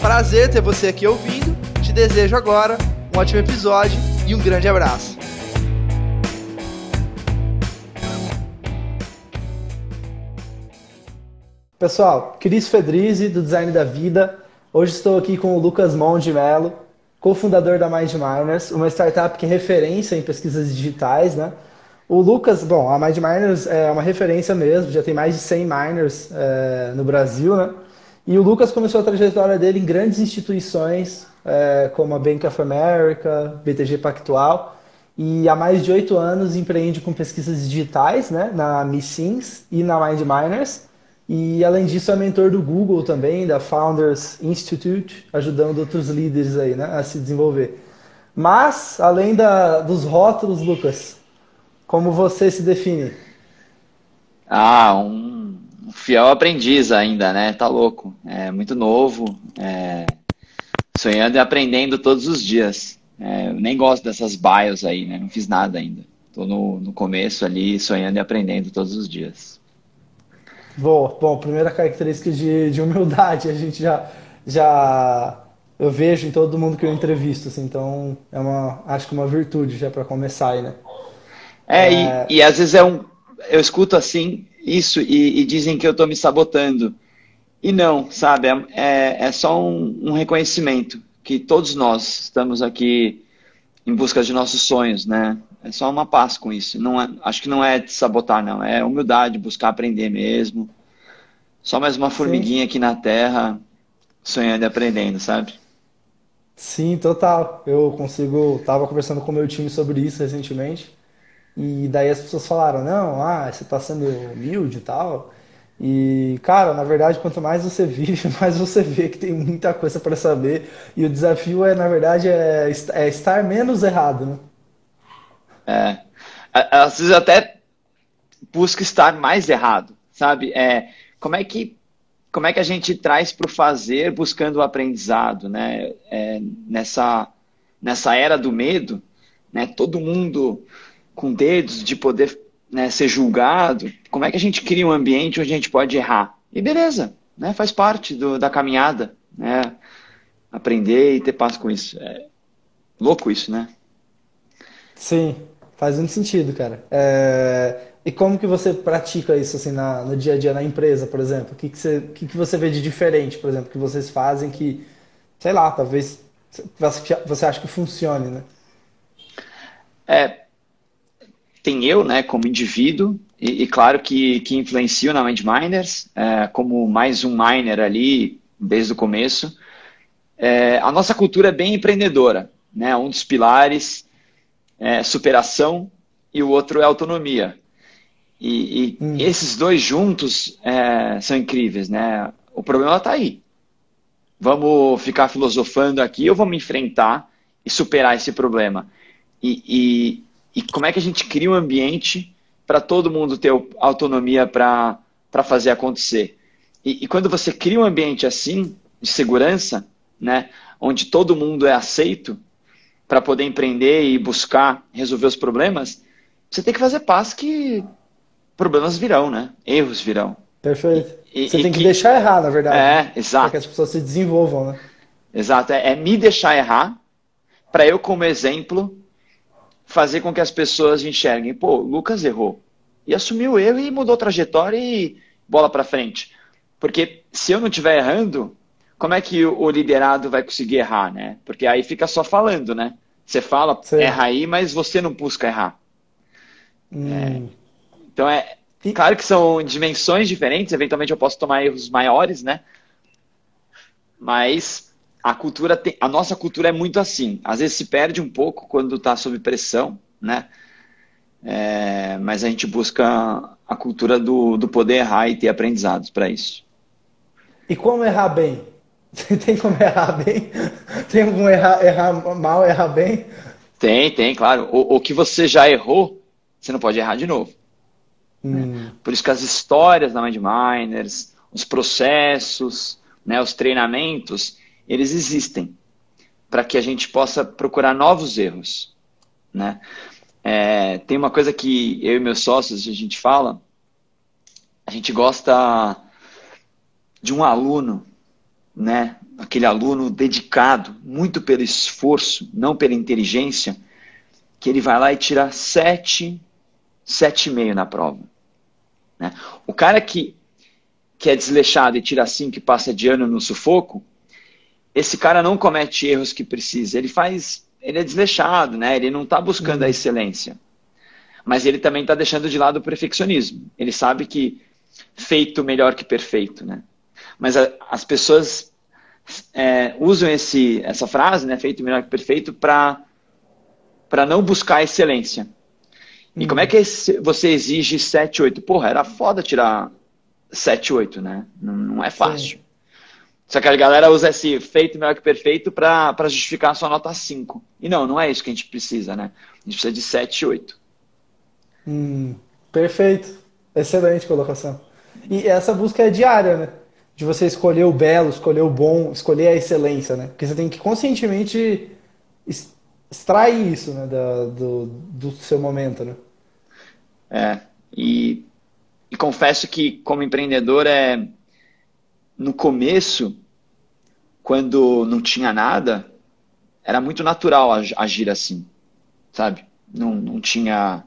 Prazer ter você aqui ouvindo. Te desejo agora um ótimo episódio e um grande abraço. Pessoal, Cris Fedrizzi, do Design da Vida. Hoje estou aqui com o Lucas Mon de Mello, cofundador da Mind Miners, uma startup que é referência em pesquisas digitais, né? O Lucas, bom, a Mind Miners é uma referência mesmo, já tem mais de 100 miners é, no Brasil, né? E o Lucas começou a trajetória dele em grandes instituições, é, como a Bank of America, BTG Pactual, e há mais de oito anos empreende com pesquisas digitais né, na Missins e na Mind Miners. E além disso é mentor do Google também, da Founders Institute, ajudando outros líderes aí né, a se desenvolver. Mas, além da, dos rótulos, Lucas, como você se define? Ah, um fiel aprendiz ainda, né? Tá louco. É muito novo, é, sonhando e aprendendo todos os dias. É, eu nem gosto dessas bios aí, né? Não fiz nada ainda. Tô no, no começo ali, sonhando e aprendendo todos os dias. Bom, bom primeira característica de, de humildade, a gente já, já eu vejo em todo mundo que eu entrevisto, assim, então é uma, acho que uma virtude já para começar aí, né? É, é... E, e às vezes é um, eu escuto assim, isso e, e dizem que eu estou me sabotando. E não, sabe? É, é, é só um, um, reconhecimento que todos nós estamos aqui em busca de nossos sonhos, né? É só uma paz com isso. Não é, acho que não é de sabotar, não. É humildade, buscar aprender mesmo. Só mais uma formiguinha Sim. aqui na Terra, sonhando e aprendendo, sabe? Sim, total. Eu consigo. Tava conversando com o meu time sobre isso recentemente. E daí as pessoas falaram, não, ah, você está sendo humilde e tal. E, cara, na verdade, quanto mais você vive, mais você vê que tem muita coisa para saber. E o desafio é, na verdade, é, é estar menos errado, né? É. Às vezes até busca estar mais errado, sabe? É, como é que como é que a gente traz para o fazer buscando o aprendizado, né? É, nessa nessa era do medo, né? Todo mundo com dedos de poder né, ser julgado, como é que a gente cria um ambiente onde a gente pode errar? E beleza, né, faz parte do, da caminhada, né, aprender e ter paz com isso. É louco isso, né? Sim, faz muito sentido, cara. É... E como que você pratica isso assim na, no dia a dia na empresa, por exemplo? O que, que, você, que, que você vê de diferente, por exemplo, que vocês fazem que, sei lá, talvez você acha que funcione, né? É, tem eu, né, como indivíduo, e, e claro que, que influencio na Mindminers, é, como mais um miner ali, desde o começo. É, a nossa cultura é bem empreendedora, né? Um dos pilares é superação e o outro é autonomia. E, e hum. esses dois juntos é, são incríveis, né? O problema está aí. Vamos ficar filosofando aqui ou vamos enfrentar e superar esse problema? E, e como é que a gente cria um ambiente para todo mundo ter autonomia para fazer acontecer. E, e, quando você cria um ambiente assim, de segurança, né, onde todo mundo é aceito para poder empreender e buscar resolver os problemas, você tem que fazer paz que problemas virão, né? Erros virão. Perfeito. E, você e tem que, que, deixar errar, na verdade. É, né? exato. Para que as pessoas se desenvolvam, né? Exato. É, é me deixar errar para eu, como exemplo, fazer com que as pessoas enxerguem, pô, Lucas errou. E assumiu o erro e mudou a trajetória e bola para frente. Porque se eu não estiver errando, como é que o liderado vai conseguir errar, né? Porque aí fica só falando, né? Você fala, Sim. erra aí, mas você não busca errar. Hum. É, então é claro que são dimensões diferentes, eventualmente eu posso tomar erros maiores, né? Mas a cultura tem, a nossa cultura é muito assim. Às vezes se perde um pouco quando está sob pressão, né? É, mas a gente busca a cultura do, do poder errar e ter aprendizados para isso. E como errar bem? Tem como errar bem? Tem como errar, errar mal, errar bem? Tem, tem, claro. O, o que você já errou, você não pode errar de novo. Hum. Por isso que as histórias da Mindminers, os processos, né, os treinamentos, eles existem para que a gente possa procurar novos erros. Né? É, tem uma coisa que eu e meus sócios a gente fala, a gente gosta de um aluno, né? aquele aluno dedicado, muito pelo esforço, não pela inteligência, que ele vai lá e tira sete, sete e meio na prova. Né? O cara que, que é desleixado e tira cinco e passa de ano no sufoco, esse cara não comete erros que precisa. Ele faz, ele é desleixado, né? Ele não está buscando a uhum. excelência, mas ele também está deixando de lado o perfeccionismo. Ele sabe que feito melhor que perfeito, né? Mas a, as pessoas é, usam esse, essa frase, né? Feito melhor que perfeito, para para não buscar a excelência. E como é uhum. que você exige 7, 8? Porra, era foda tirar 7, 8, né? Não, não é fácil. Sim. Só que a galera usa esse feito melhor que perfeito para justificar a sua nota 5. E não, não é isso que a gente precisa, né? A gente precisa de 7 e 8. Hum, perfeito. Excelente colocação. E essa busca é diária, né? De você escolher o belo, escolher o bom, escolher a excelência, né? Porque você tem que conscientemente extrair isso, né? Da, do, do seu momento, né? É. E, e confesso que, como empreendedor, é no começo, quando não tinha nada, era muito natural agir assim, sabe? Não, não tinha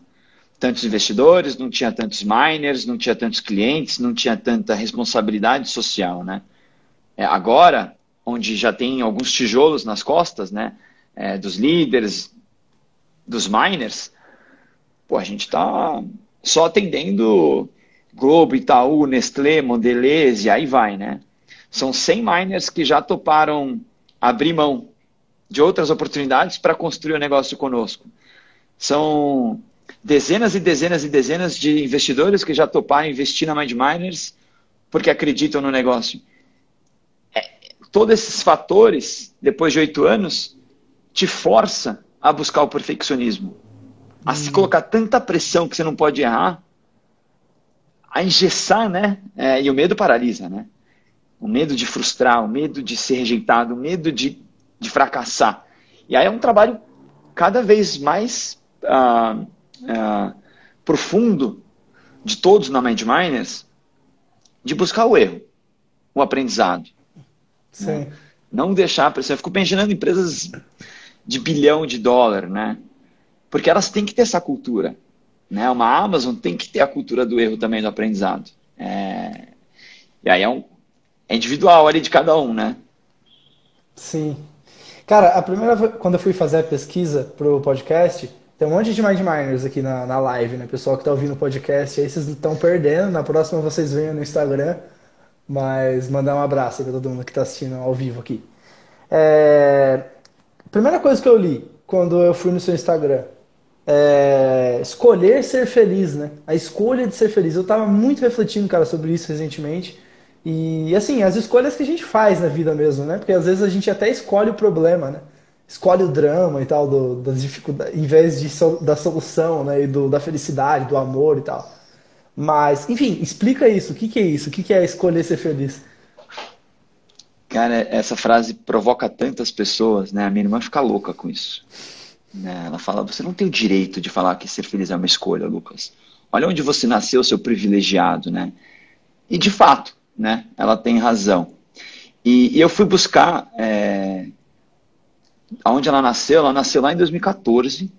tantos investidores, não tinha tantos miners, não tinha tantos clientes, não tinha tanta responsabilidade social, né? É, agora, onde já tem alguns tijolos nas costas, né? É, dos líderes, dos miners, pô, a gente está só atendendo Globo, Itaú, Nestlé, Mondelez e aí vai, né? São 100 miners que já toparam abrir mão de outras oportunidades para construir o um negócio conosco. São dezenas e dezenas e dezenas de investidores que já toparam investir na MindMiners porque acreditam no negócio. É, todos esses fatores, depois de oito anos, te força a buscar o perfeccionismo. A se hum. colocar tanta pressão que você não pode errar, a engessar, né? É, e o medo paralisa, né? O medo de frustrar, o medo de ser rejeitado, o medo de, de fracassar. E aí é um trabalho cada vez mais uh, uh, profundo de todos na Mind Miners de buscar o erro, o aprendizado. Sim. Né? Não deixar a pressão. Eu fico pensando em empresas de bilhão de dólar, né? Porque elas têm que ter essa cultura. Né? Uma Amazon tem que ter a cultura do erro também do aprendizado. É... E aí é, um... é individual ali de cada um, né? Sim. Cara, a primeira quando eu fui fazer a pesquisa pro podcast, tem um monte de Mind Miners aqui na, na live, né? Pessoal que tá ouvindo o podcast aí, vocês estão perdendo. Na próxima vocês venham no Instagram. Mas mandar um abraço para todo mundo que está assistindo ao vivo aqui. É... Primeira coisa que eu li quando eu fui no seu Instagram é, escolher ser feliz, né? A escolha de ser feliz. Eu tava muito refletindo, cara, sobre isso recentemente. E assim, as escolhas que a gente faz na vida mesmo, né? Porque às vezes a gente até escolhe o problema, né? Escolhe o drama e tal, do, das dificuldades, em vez de, da solução, né? E do, da felicidade, do amor e tal. Mas, enfim, explica isso. O que, que é isso? O que, que é escolher ser feliz? Cara, essa frase provoca tantas pessoas, né? A minha irmã fica louca com isso. Né? Ela fala: você não tem o direito de falar que ser feliz é uma escolha, Lucas. Olha onde você nasceu, seu privilegiado, né? E de fato, né? Ela tem razão. E, e eu fui buscar é, aonde ela nasceu. Ela nasceu lá em 2014.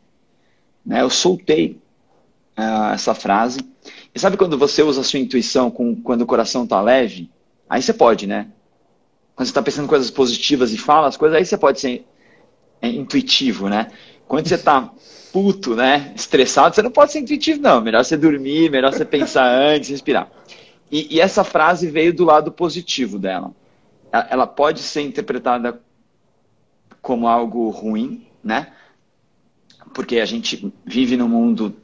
Né? Eu soltei é, essa frase. E sabe quando você usa a sua intuição com, quando o coração está leve? Aí você pode, né? Quando você está pensando coisas positivas e fala as coisas, aí você pode ser é, intuitivo, né? Quando você tá puto, né, estressado, você não pode ser intuitivo, não. Melhor você dormir, melhor você pensar antes, respirar. E, e essa frase veio do lado positivo dela. Ela pode ser interpretada como algo ruim, né? Porque a gente vive num mundo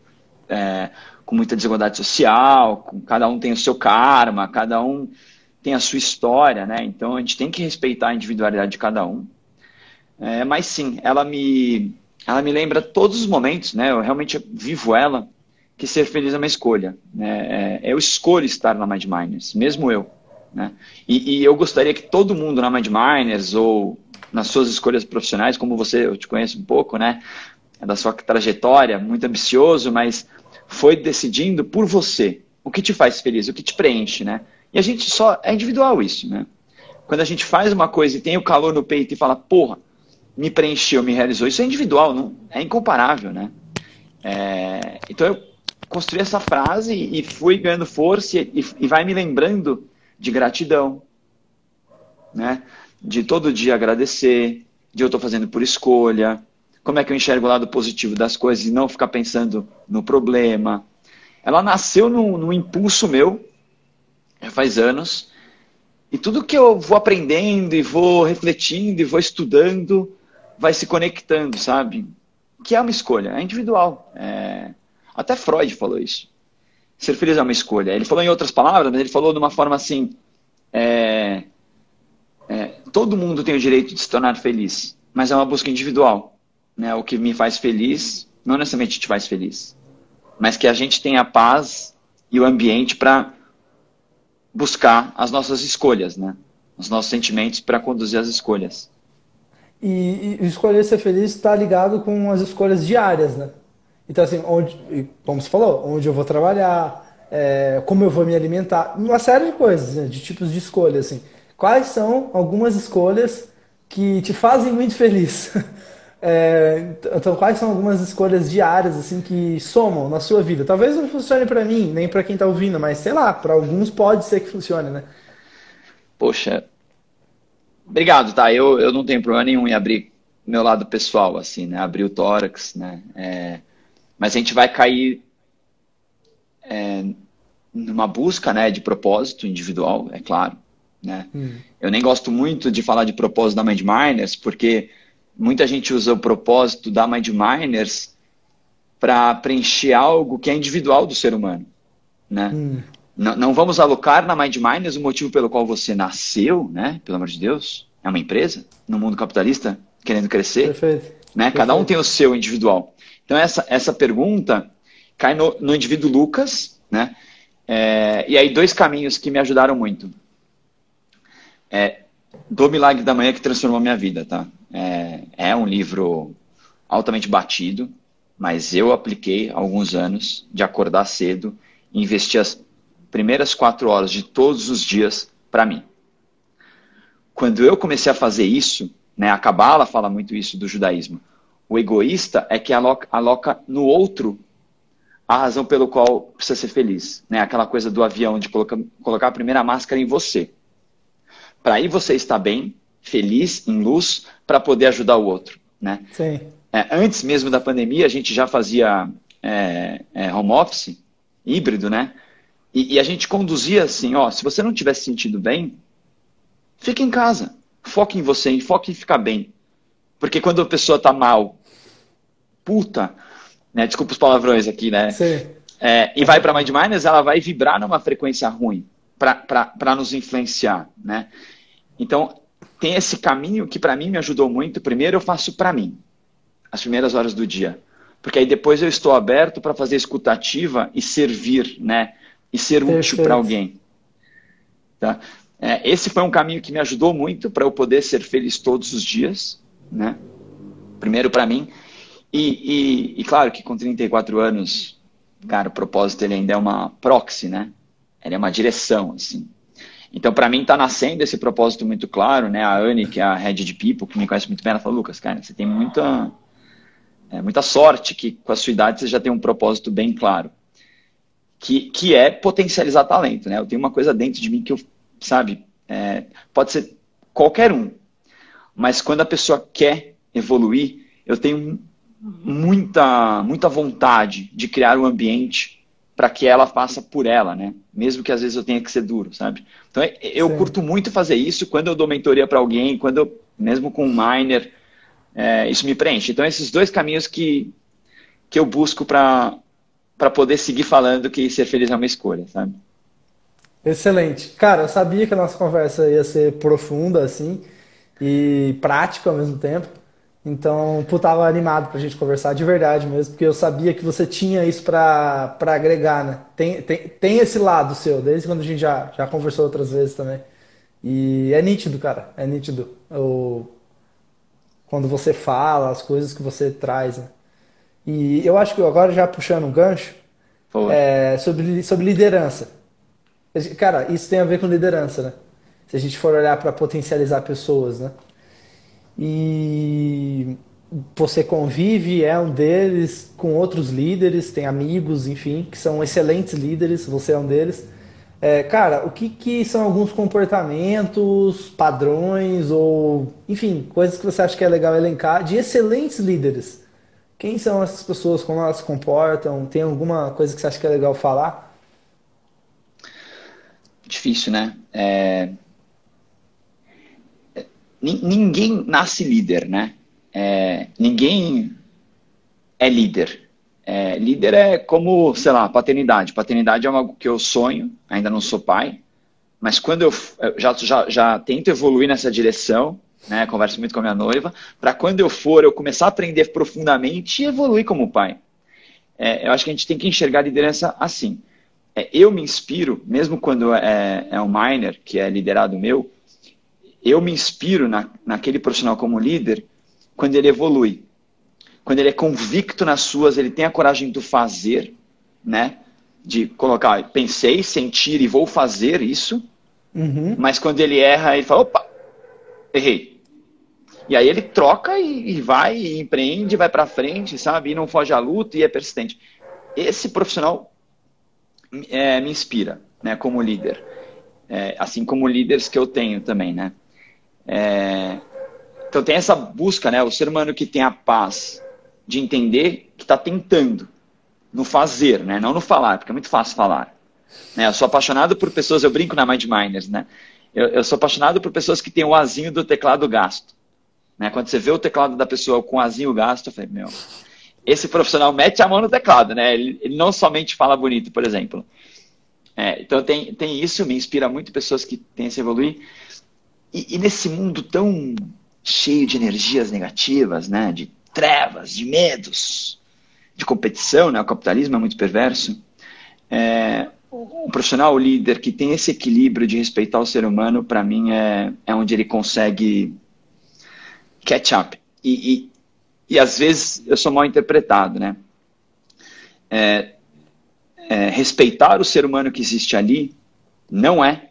é, com muita desigualdade social, com, cada um tem o seu karma, cada um tem a sua história, né? Então a gente tem que respeitar a individualidade de cada um. É, mas sim, ela me, ela me lembra todos os momentos, né? Eu realmente vivo ela, que ser feliz é uma escolha. Né? É, eu escolho estar na Mind Miners, mesmo eu. Né? E, e, eu gostaria que todo mundo na Mind Miners ou nas suas escolhas profissionais, como você, eu te conheço um pouco, né? É da sua trajetória, muito ambicioso, mas foi decidindo por você o que te faz feliz, o que te preenche, né? E a gente só é individual isso, né? Quando a gente faz uma coisa e tem o calor no peito e fala, porra, me preencheu, me realizou, isso é individual, não é incomparável, né? É, então eu construí essa frase e fui ganhando força e, e vai me lembrando de gratidão, né? De todo dia agradecer, de eu estou fazendo por escolha, como é que eu enxergo o lado positivo das coisas e não ficar pensando no problema. Ela nasceu num, num impulso meu, já faz anos, e tudo que eu vou aprendendo e vou refletindo e vou estudando vai se conectando, sabe? Que é uma escolha, é individual. É... Até Freud falou isso. Ser feliz é uma escolha. Ele falou em outras palavras, mas ele falou de uma forma assim: é... É... todo mundo tem o direito de se tornar feliz, mas é uma busca individual. Né? O que me faz feliz não necessariamente te faz feliz, mas que a gente tenha paz e o ambiente para buscar as nossas escolhas, né? Os nossos sentimentos para conduzir as escolhas. E, e escolher ser feliz está ligado com as escolhas diárias, né? Então, assim, onde, como você falou, onde eu vou trabalhar, é, como eu vou me alimentar, uma série de coisas, né, de tipos de escolhas, assim. Quais são algumas escolhas que te fazem muito feliz? É, então, quais são algumas escolhas diárias assim que somam na sua vida? Talvez não funcione para mim, nem para quem está ouvindo, mas sei lá, para alguns pode ser que funcione, né? Poxa, obrigado, tá? Eu, eu não tenho problema nenhum em abrir meu lado pessoal, assim, né? Abrir o tórax, né? É, mas a gente vai cair é, numa busca, né, de propósito individual, é claro, né? Hum. Eu nem gosto muito de falar de propósito da Mind Miners, porque muita gente usa o propósito da Mind Miners para preencher algo que é individual do ser humano. Né? Hum. Não, não, vamos alocar na Mind Miners o motivo pelo qual você nasceu, né? pelo amor de Deus. É uma empresa no mundo capitalista querendo crescer. Perfeito. Né? Perfeito. Cada um tem o seu individual. Então, essa, essa pergunta cai no, no indivíduo Lucas. Né? É, e aí, dois caminhos que me ajudaram muito. É, do Milagre da Manhã que transformou minha vida, tá? É, é um livro altamente batido, mas eu apliquei alguns anos de acordar cedo investir as primeiras quatro horas de todos os dias para mim. Quando eu comecei a fazer isso, né, a Kabbalah fala muito isso do judaísmo. O egoísta é que aloca, aloca no outro a razão pelo qual precisa ser feliz. Né? Aquela coisa do avião de colocar, colocar a primeira máscara em você. Para aí você estar bem, feliz, em luz, para poder ajudar o outro. Né? Sim. É, antes mesmo da pandemia, a gente já fazia é, é, home office, híbrido, né? E, e, a gente conduzia assim, ó, se você não estiver se sentindo bem, fique em casa. Foque em você, foque em ficar bem. Porque quando a pessoa está mal, puta, né? Desculpa os palavrões aqui, né? Sim. É, e vai para Mind Miners, ela vai vibrar numa frequência ruim para nos influenciar, né? Então, tem esse caminho que para mim me ajudou muito. Primeiro eu faço para mim, as primeiras horas do dia. Porque aí depois eu estou aberto para fazer escutativa e servir, né? E ser Perfeito. útil para alguém. Tá? É, esse foi um caminho que me ajudou muito para eu poder ser feliz todos os dias, né? Primeiro para mim. E, e, e, claro que com 34 anos, cara, o propósito ele ainda é uma proxy, né? Ele é uma direção, assim. Então, para mim, está nascendo esse propósito muito claro, né? A Anne, que é a head de people, que me conhece muito bem, ela falou, Lucas, cara, você tem muita, é, muita sorte que com a sua idade você já tem um propósito bem claro. Que, que é potencializar talento, né? Eu tenho uma coisa dentro de mim que eu, sabe, é, pode ser qualquer um, mas quando a pessoa quer evoluir, eu tenho muita, muita vontade de criar um ambiente para que ela faça por ela, né? Mesmo que às vezes eu tenha que ser duro, sabe? Então eu Sim. curto muito fazer isso quando eu dou mentoria para alguém, quando eu, mesmo com um miner, é, isso me preenche. Então esses dois caminhos que, que eu busco para para poder seguir falando que ser feliz é uma escolha, sabe? Excelente. Cara, eu sabia que a nossa conversa ia ser profunda, assim, e prática ao mesmo tempo. Então, pô, tava animado pra gente conversar de verdade mesmo, porque eu sabia que você tinha isso pra, pra agregar, né? Tem, tem, tem esse lado seu, desde quando a gente já, já conversou outras vezes também. E é nítido, cara, é nítido. O, quando você fala, as coisas que você traz, né? E eu acho que agora já puxando um gancho, é, sobre, sobre liderança. Cara, isso tem a ver com liderança, né? Se a gente for olhar para potencializar pessoas, né? E você convive, é um deles, com outros líderes, tem amigos, enfim, que são excelentes líderes, você é um deles. É, cara, o que, que são alguns comportamentos, padrões ou, enfim, coisas que você acha que é legal elencar de excelentes líderes? Quem são essas pessoas? Como elas se comportam? Tem alguma coisa que você acha que é legal falar? Difícil, né? É... Ninguém nasce líder, né? É... Ninguém é líder. É, líder é como, sei lá, paternidade. Paternidade é algo que eu sonho, ainda não sou pai, mas quando eu, eu já, já, já tento evoluir nessa direção, né, converso muito com a minha noiva, para quando eu for, eu começar a aprender profundamente e evoluir como pai. É, eu acho que a gente tem que enxergar a liderança assim. É, eu me inspiro, mesmo quando é, é um miner, que é liderado meu, eu me inspiro na, naquele profissional como líder quando ele evolui quando ele é convicto nas suas, ele tem a coragem do fazer, né? De colocar, pensei, sentir e vou fazer isso. Uhum. Mas quando ele erra, ele fala, opa, errei. E aí ele troca e, vai, e empreende, vai para frente, sabe? E não foge à luta e é persistente. Esse profissional é, me inspira, né? Como líder. É, assim como líderes que eu tenho também, né? É, então tem essa busca, né? O ser humano que tem a paz de entender que está tentando no fazer, né? não no falar, porque é muito fácil falar. Né? Eu sou apaixonado por pessoas, eu brinco na Mind Miners, né? Eu, eu, sou apaixonado por pessoas que têm o azinho do teclado gasto. Né? Quando você vê o teclado da pessoa com azinho gasto, eu falei, meu, esse profissional mete a mão no teclado, né? Ele, ele não somente fala bonito, por exemplo. É, então tem, tem isso, me inspira muito pessoas que têm esse evoluir. E, e nesse mundo tão cheio de energias negativas, né? De trevas, de medos, de competição, né? o capitalismo é muito perverso. É, o profissional, o líder que tem esse equilíbrio de respeitar o ser humano, para mim é, é onde ele consegue catch up. E, e, e às vezes eu sou mal interpretado, né? É, é, respeitar o ser humano que existe ali não é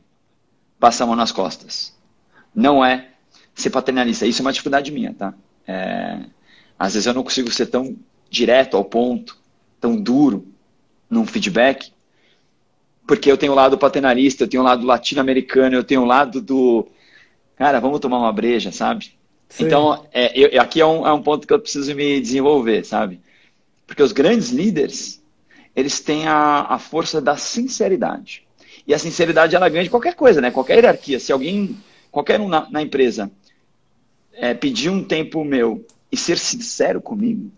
passar a mão nas costas. Não é ser paternalista. Isso é uma dificuldade minha, tá? É, às vezes eu não consigo ser tão direto ao ponto, tão duro num feedback, porque eu tenho o lado paternalista, eu tenho o lado latino-americano, eu tenho o lado do. Cara, vamos tomar uma breja, sabe? Sim. Então, é, eu, aqui é um, é um ponto que eu preciso me desenvolver, sabe? Porque os grandes líderes, eles têm a, a força da sinceridade. E a sinceridade, ela ganha de qualquer coisa, né? Qualquer hierarquia. Se alguém, qualquer um na, na empresa, é, pedir um tempo meu e ser sincero comigo,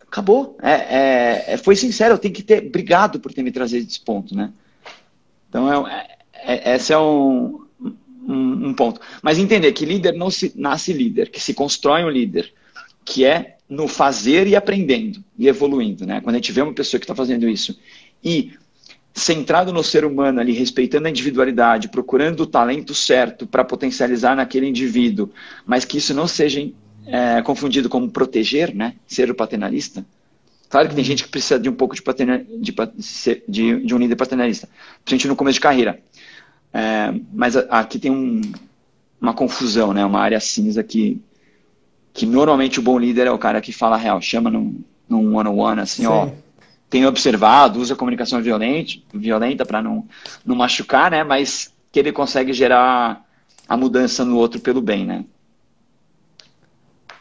acabou. É, é, é, foi sincero, eu tenho que ter. Obrigado por ter me trazido esse ponto, né? Então, é, é, esse é um, um, um, ponto. Mas entender que líder não se nasce líder, que se constrói um líder, que é no fazer e aprendendo e evoluindo, né? Quando a gente vê uma pessoa que está fazendo isso e centrado no ser humano ali, respeitando a individualidade, procurando o talento certo para potencializar naquele indivíduo, mas que isso não seja é, confundido como proteger, né? Ser o paternalista. Claro que tem gente que precisa de um pouco de, paterna, de, de, de um líder paternalista, principalmente no começo de carreira. É, mas aqui tem um, uma confusão, né? Uma área cinza que, que normalmente o bom líder é o cara que fala real, chama num, num one-on-one, assim, Sim. ó tem observado, usa comunicação violenta, violenta para não, não machucar, né? Mas que ele consegue gerar a mudança no outro pelo bem, né?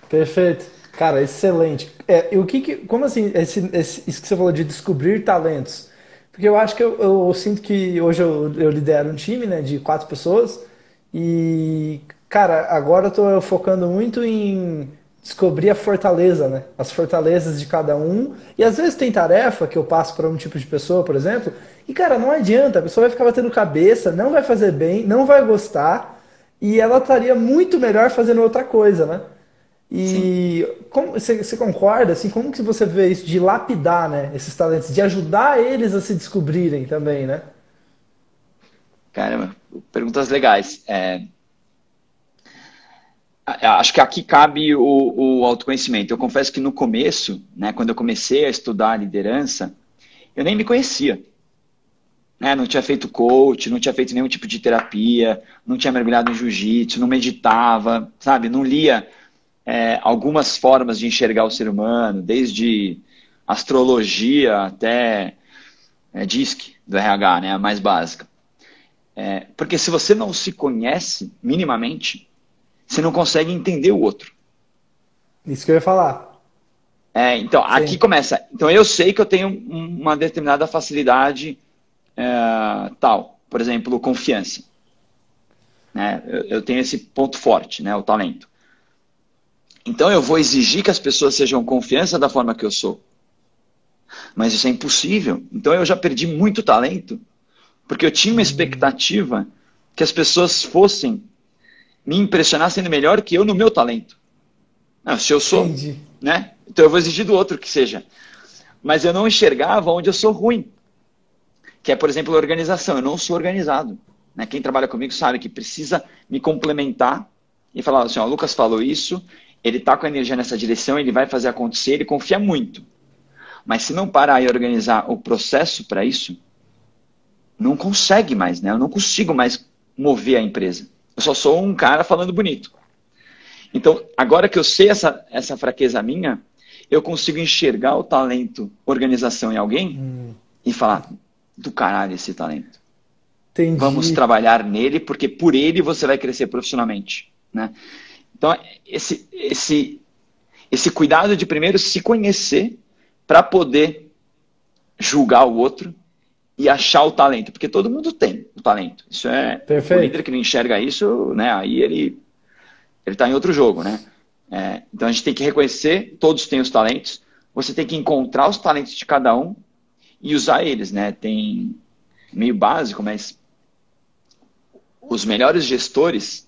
Perfeito. Cara, excelente. É, o que, que como assim, esse, esse, isso que você falou de descobrir talentos? Porque eu acho que eu, eu, eu sinto que hoje eu, eu, lidero um time, né, de quatro pessoas e, cara, agora eu tô focando muito em descobrir a fortaleza, né? As fortalezas de cada um. E às vezes tem tarefa que eu passo para um tipo de pessoa, por exemplo, e cara, não adianta, a pessoa vai ficar batendo cabeça, não vai fazer bem, não vai gostar, e ela estaria muito melhor fazendo outra coisa, né? E como, você, concorda, assim, como que você vê isso de lapidar, né, esses talentos, de ajudar eles a se descobrirem também, né? Caramba, perguntas legais. É, acho que aqui cabe o, o, autoconhecimento. Eu confesso que no começo, né, quando eu comecei a estudar liderança, eu nem me conhecia. Né? Não tinha feito coach, não tinha feito nenhum tipo de terapia, não tinha mergulhado no jiu-jitsu, não meditava, sabe? Não lia é, algumas formas de enxergar o ser humano, desde astrologia até é, DISC do RH, né? A mais básica. É, porque se você não se conhece minimamente, você não consegue entender o outro. Isso que eu ia falar. É, então, Sim. aqui começa. Então, eu sei que eu tenho uma determinada facilidade é, tal. Por exemplo, confiança. Né? Eu, eu, tenho esse ponto forte, né? o talento. Então, eu vou exigir que as pessoas sejam confiança da forma que eu sou. Mas isso é impossível. Então, eu já perdi muito talento, porque eu tinha uma uhum. expectativa que as pessoas fossem me impressionar sendo melhor que eu no meu talento. Não, se eu sou, Entendi. né? Então eu vou exigir do outro que seja. Mas eu não enxergava onde eu sou ruim. Que é, por exemplo, a organização. Eu não sou organizado. Né? Quem trabalha comigo sabe que precisa me complementar e falar assim, ó, o Lucas falou isso, ele está com a energia nessa direção, ele vai fazer acontecer, ele confia muito. Mas se não parar e organizar o processo para isso, não consegue mais, né? Eu não consigo mais mover a empresa. Eu só sou um cara falando bonito. Então, agora que eu sei essa, essa fraqueza minha, eu consigo enxergar o talento, organização em alguém hum. e falar: do caralho esse talento. Entendi. Vamos trabalhar nele, porque por ele você vai crescer profissionalmente. Né? Então, esse, esse, esse cuidado de primeiro se conhecer para poder julgar o outro e achar o talento, porque todo mundo tem o talento. Isso é Perfeito. o líder que não enxerga isso, né? Aí ele ele está em outro jogo, né? É, então a gente tem que reconhecer, todos têm os talentos. Você tem que encontrar os talentos de cada um e usar eles, né? Tem meio básico, mas os melhores gestores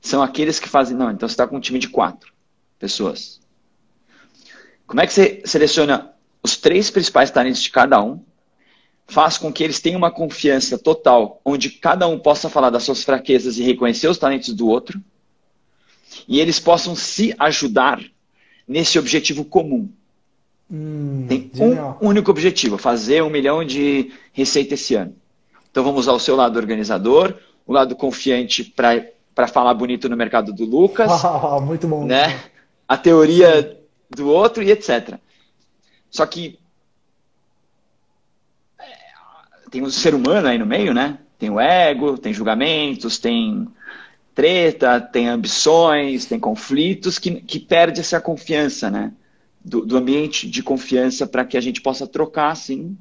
são aqueles que fazem. Não, então você está com um time de quatro pessoas. Como é que você seleciona os três principais talentos de cada um faz com que eles tenham uma confiança total, onde cada um possa falar das suas fraquezas e reconhecer os talentos do outro, e eles possam se ajudar nesse objetivo comum. Hum, Tem genial. um único objetivo: fazer um milhão de receita esse ano. Então vamos usar o seu lado organizador, o lado confiante para falar bonito no mercado do Lucas. muito bom. Né? A teoria Sim. do outro e etc. Só que tem o ser humano aí no meio, né? Tem o ego, tem julgamentos, tem treta, tem ambições, tem conflitos que, que perde essa confiança, né? Do, do ambiente de confiança para que a gente possa trocar, assim,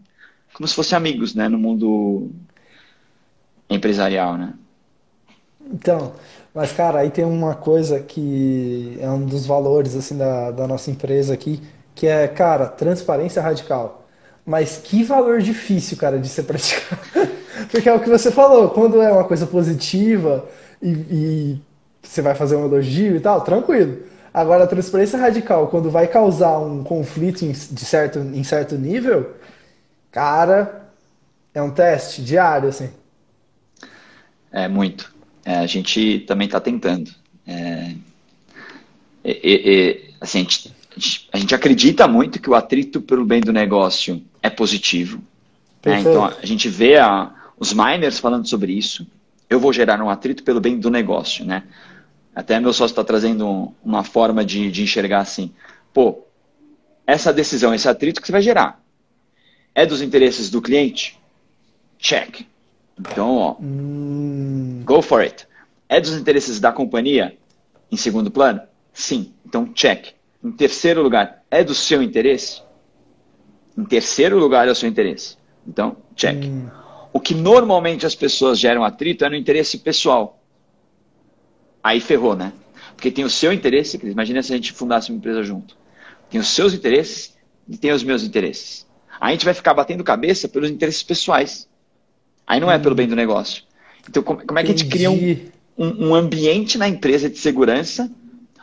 como se fossem amigos, né? No mundo empresarial, né? Então, mas cara, aí tem uma coisa que é um dos valores, assim, da, da nossa empresa aqui, que é, cara, transparência radical. Mas que valor difícil, cara, de ser praticado. Porque é o que você falou, quando é uma coisa positiva e, e você vai fazer um elogio e tal, tranquilo. Agora, a transparência radical, quando vai causar um conflito em, de certo, em certo nível, cara, é um teste diário, assim. É, muito. É, a gente também está tentando. É, e, assim, a gente a gente acredita muito que o atrito pelo bem do negócio é positivo. Né? Então, a gente vê a, os miners falando sobre isso. Eu vou gerar um atrito pelo bem do negócio. Né? Até meu sócio está trazendo um, uma forma de, de enxergar assim. Pô, essa decisão, esse atrito que você vai gerar, é dos interesses do cliente? Check. Então, ó, hum. go for it. É dos interesses da companhia? Em segundo plano? Sim. Então, check. Em terceiro lugar, é do seu interesse? Em terceiro lugar, é o seu interesse. Então, check. Hum. O que normalmente as pessoas geram atrito é no interesse pessoal. Aí ferrou, né? Porque tem o seu interesse, imagina se a gente fundasse uma empresa junto. Tem os seus interesses e tem os meus interesses. Aí a gente vai ficar batendo cabeça pelos interesses pessoais. Aí não é pelo bem do negócio. Então, como, como é que a gente cria um, um, um, ambiente na empresa de segurança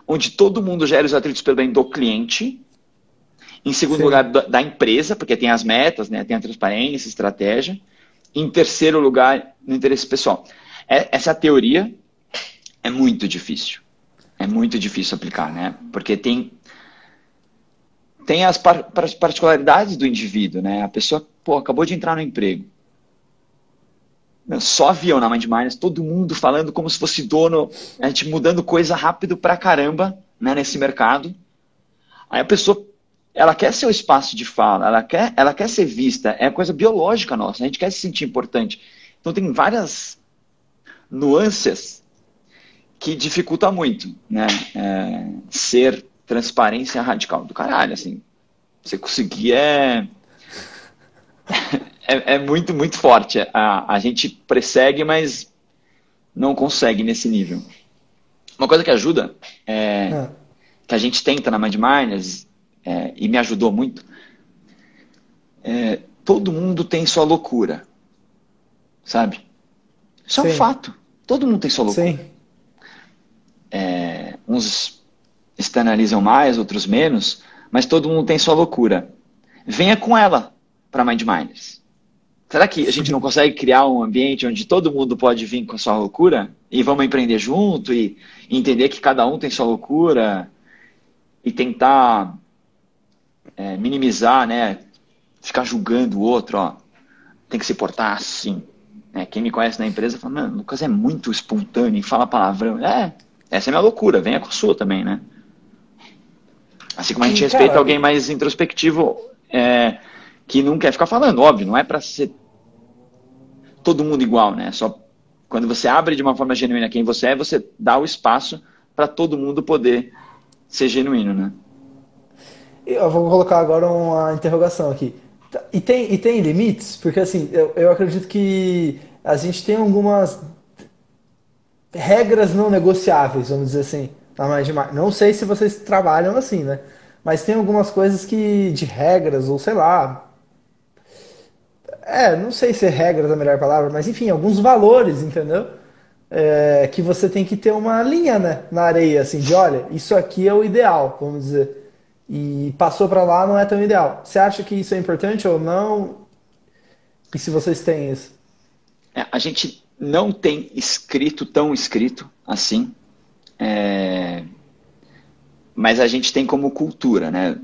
onde todo mundo gera os atritos pelo bem do cliente, em segundo Sim. lugar da, da, empresa, porque tem as metas, né, tem a transparência, estratégia, em terceiro lugar, no interesse pessoal. É, essa teoria é muito difícil. É muito difícil aplicar, né? Porque tem tem as par particularidades do indivíduo, né? A pessoa, pô, acabou de entrar no emprego. Só viam na Mindminers todo mundo falando como se fosse dono, a gente mudando coisa rápido pra caramba né, nesse mercado. Aí a pessoa, ela quer seu espaço de fala, ela quer, ela quer ser vista, é coisa biológica nossa, a gente quer se sentir importante. Então tem várias nuances que dificulta muito, né? É, ser transparência radical do caralho, assim. Você conseguir é, é, é muito, muito forte. A, a gente persegue, mas não consegue nesse nível. Uma coisa que ajuda, é, é. que a gente tenta na Mindminers, é, e me ajudou muito, é, todo mundo tem sua loucura, sabe? Isso Sim. é um fato. Todo mundo tem sua loucura. Sim. É, uns externalizam mais, outros menos, mas todo mundo tem sua loucura. Venha com ela para Mind Miners. Será que a gente não consegue criar um ambiente onde todo mundo pode vir com a sua loucura e vamos empreender junto e entender que cada um tem sua loucura e tentar é, minimizar, né? Ficar julgando o outro, ó. Tem que se portar assim. Né? Quem me conhece na empresa fala, mano, o Lucas é muito espontâneo e fala palavrão. É, essa é a minha loucura, venha com a sua também, né? Assim como a gente respeita cara, alguém mais introspectivo, é, que não quer ficar falando, óbvio, não é para ser todo mundo igual, né? Só quando você abre de uma forma genuína quem você é, você dá o espaço para todo mundo poder ser genuíno, né? Eu vou colocar agora uma interrogação aqui. E tem, e tem limites? Porque assim, eu, eu acredito que a gente tem algumas regras não negociáveis, vamos dizer assim, Não sei se vocês trabalham assim, né? Mas tem algumas coisas que de regras ou sei lá. É, não sei se é regras a melhor palavra, mas enfim, alguns valores, entendeu? É, que você tem que ter uma linha, né, na areia, assim, de olha, isso aqui é o ideal, vamos dizer. E passou para lá não é tão ideal. Você acha que isso é importante ou não? E se vocês têm isso? É, a gente não tem escrito tão escrito assim, é... mas a gente tem como cultura, né?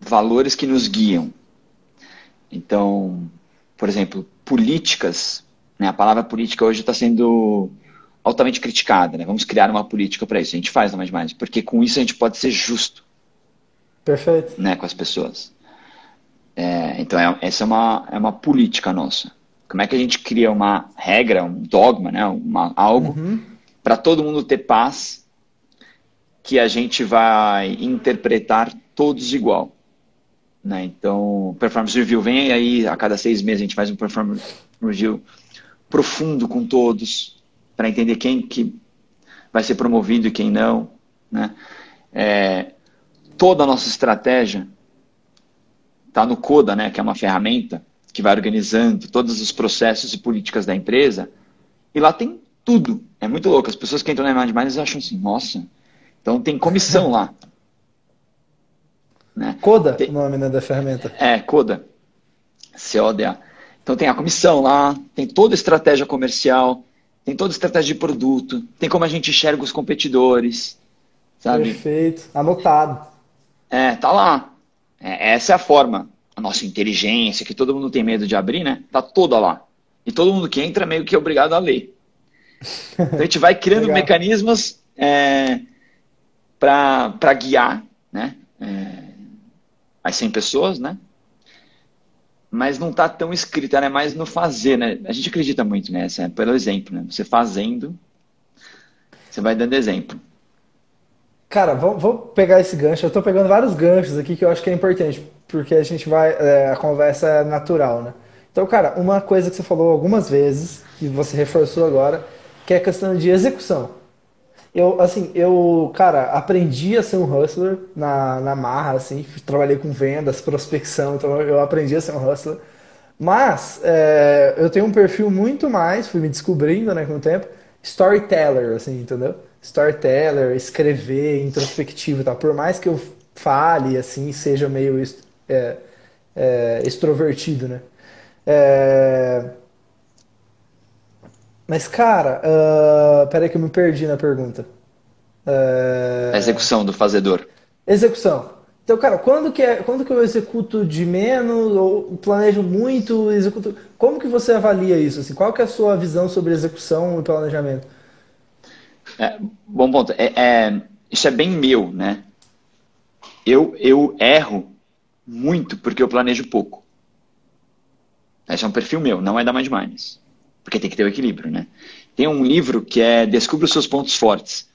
Valores que nos guiam. Então, por exemplo, políticas, né? A palavra política hoje está sendo altamente criticada, né? Vamos criar uma política para isso. A gente faz mais mais, porque com isso a gente pode ser justo. Perfeito. Né, com as pessoas. É, então, é, essa é uma, é uma política nossa. Como é que a gente cria uma regra, um dogma, né, uma, algo uhum. para todo mundo ter paz que a gente vai interpretar todos igual. Né? Então, performance review vem aí a cada seis meses a gente faz um performance review profundo com todos para entender quem que vai ser promovido e quem não. Né? É, toda a nossa estratégia está no Coda, né, que é uma ferramenta que vai organizando todos os processos e políticas da empresa, e lá tem tudo. É muito louco. As pessoas que entram na Imagem Miners acham assim, nossa, então tem comissão lá. Né? Coda, tem, o nome né, da ferramenta. É, Coda. C-O-D-A. Então tem a comissão lá, tem toda a estratégia comercial, tem toda a estratégia de produto, tem como a gente enxerga os competidores, sabe? Perfeito, anotado. É, tá lá. É, essa é a forma a nossa inteligência, que todo mundo tem medo de abrir, né? Tá toda lá. E todo mundo que entra meio que é obrigado a ler. Então a gente vai criando mecanismos é, para guiar, né? É, as 100 pessoas, né? Mas não tá tão escrito, ela é mais no fazer, né? A gente acredita muito nessa, é pelo exemplo, né? Você fazendo, você vai dando exemplo. Cara, vou, pegar esse gancho. Eu tô pegando vários ganchos aqui que eu acho que é importante porque a gente vai. É, a conversa é natural, né? Então, cara, uma coisa que você falou algumas vezes, que você reforçou agora, que é a questão de execução. Eu, assim, eu, cara, aprendi a ser um hustler na, na marra, assim, trabalhei com vendas, prospecção, então eu aprendi a ser um hustler. Mas é, eu tenho um perfil muito mais, fui me descobrindo, né, com o tempo, storyteller, assim, entendeu? Storyteller, escrever, introspectivo e tal. Por mais que eu fale, assim, seja meio é, é, extrovertido, né? É... Mas, cara, uh... peraí que eu me perdi na pergunta. Uh... A execução do fazedor. Execução. Então, cara, quando que, é, quando que eu executo de menos, ou planejo muito, executo... Como que você avalia isso? Assim? Qual que é a sua visão sobre execução e planejamento? É, bom ponto. É, é, isso é bem meu, né? Eu, eu erro muito porque eu planejo pouco. Esse é um perfil meu, não é da Mind Minds. Porque tem que ter o equilíbrio, né? Tem um livro que é Descubra os seus pontos fortes.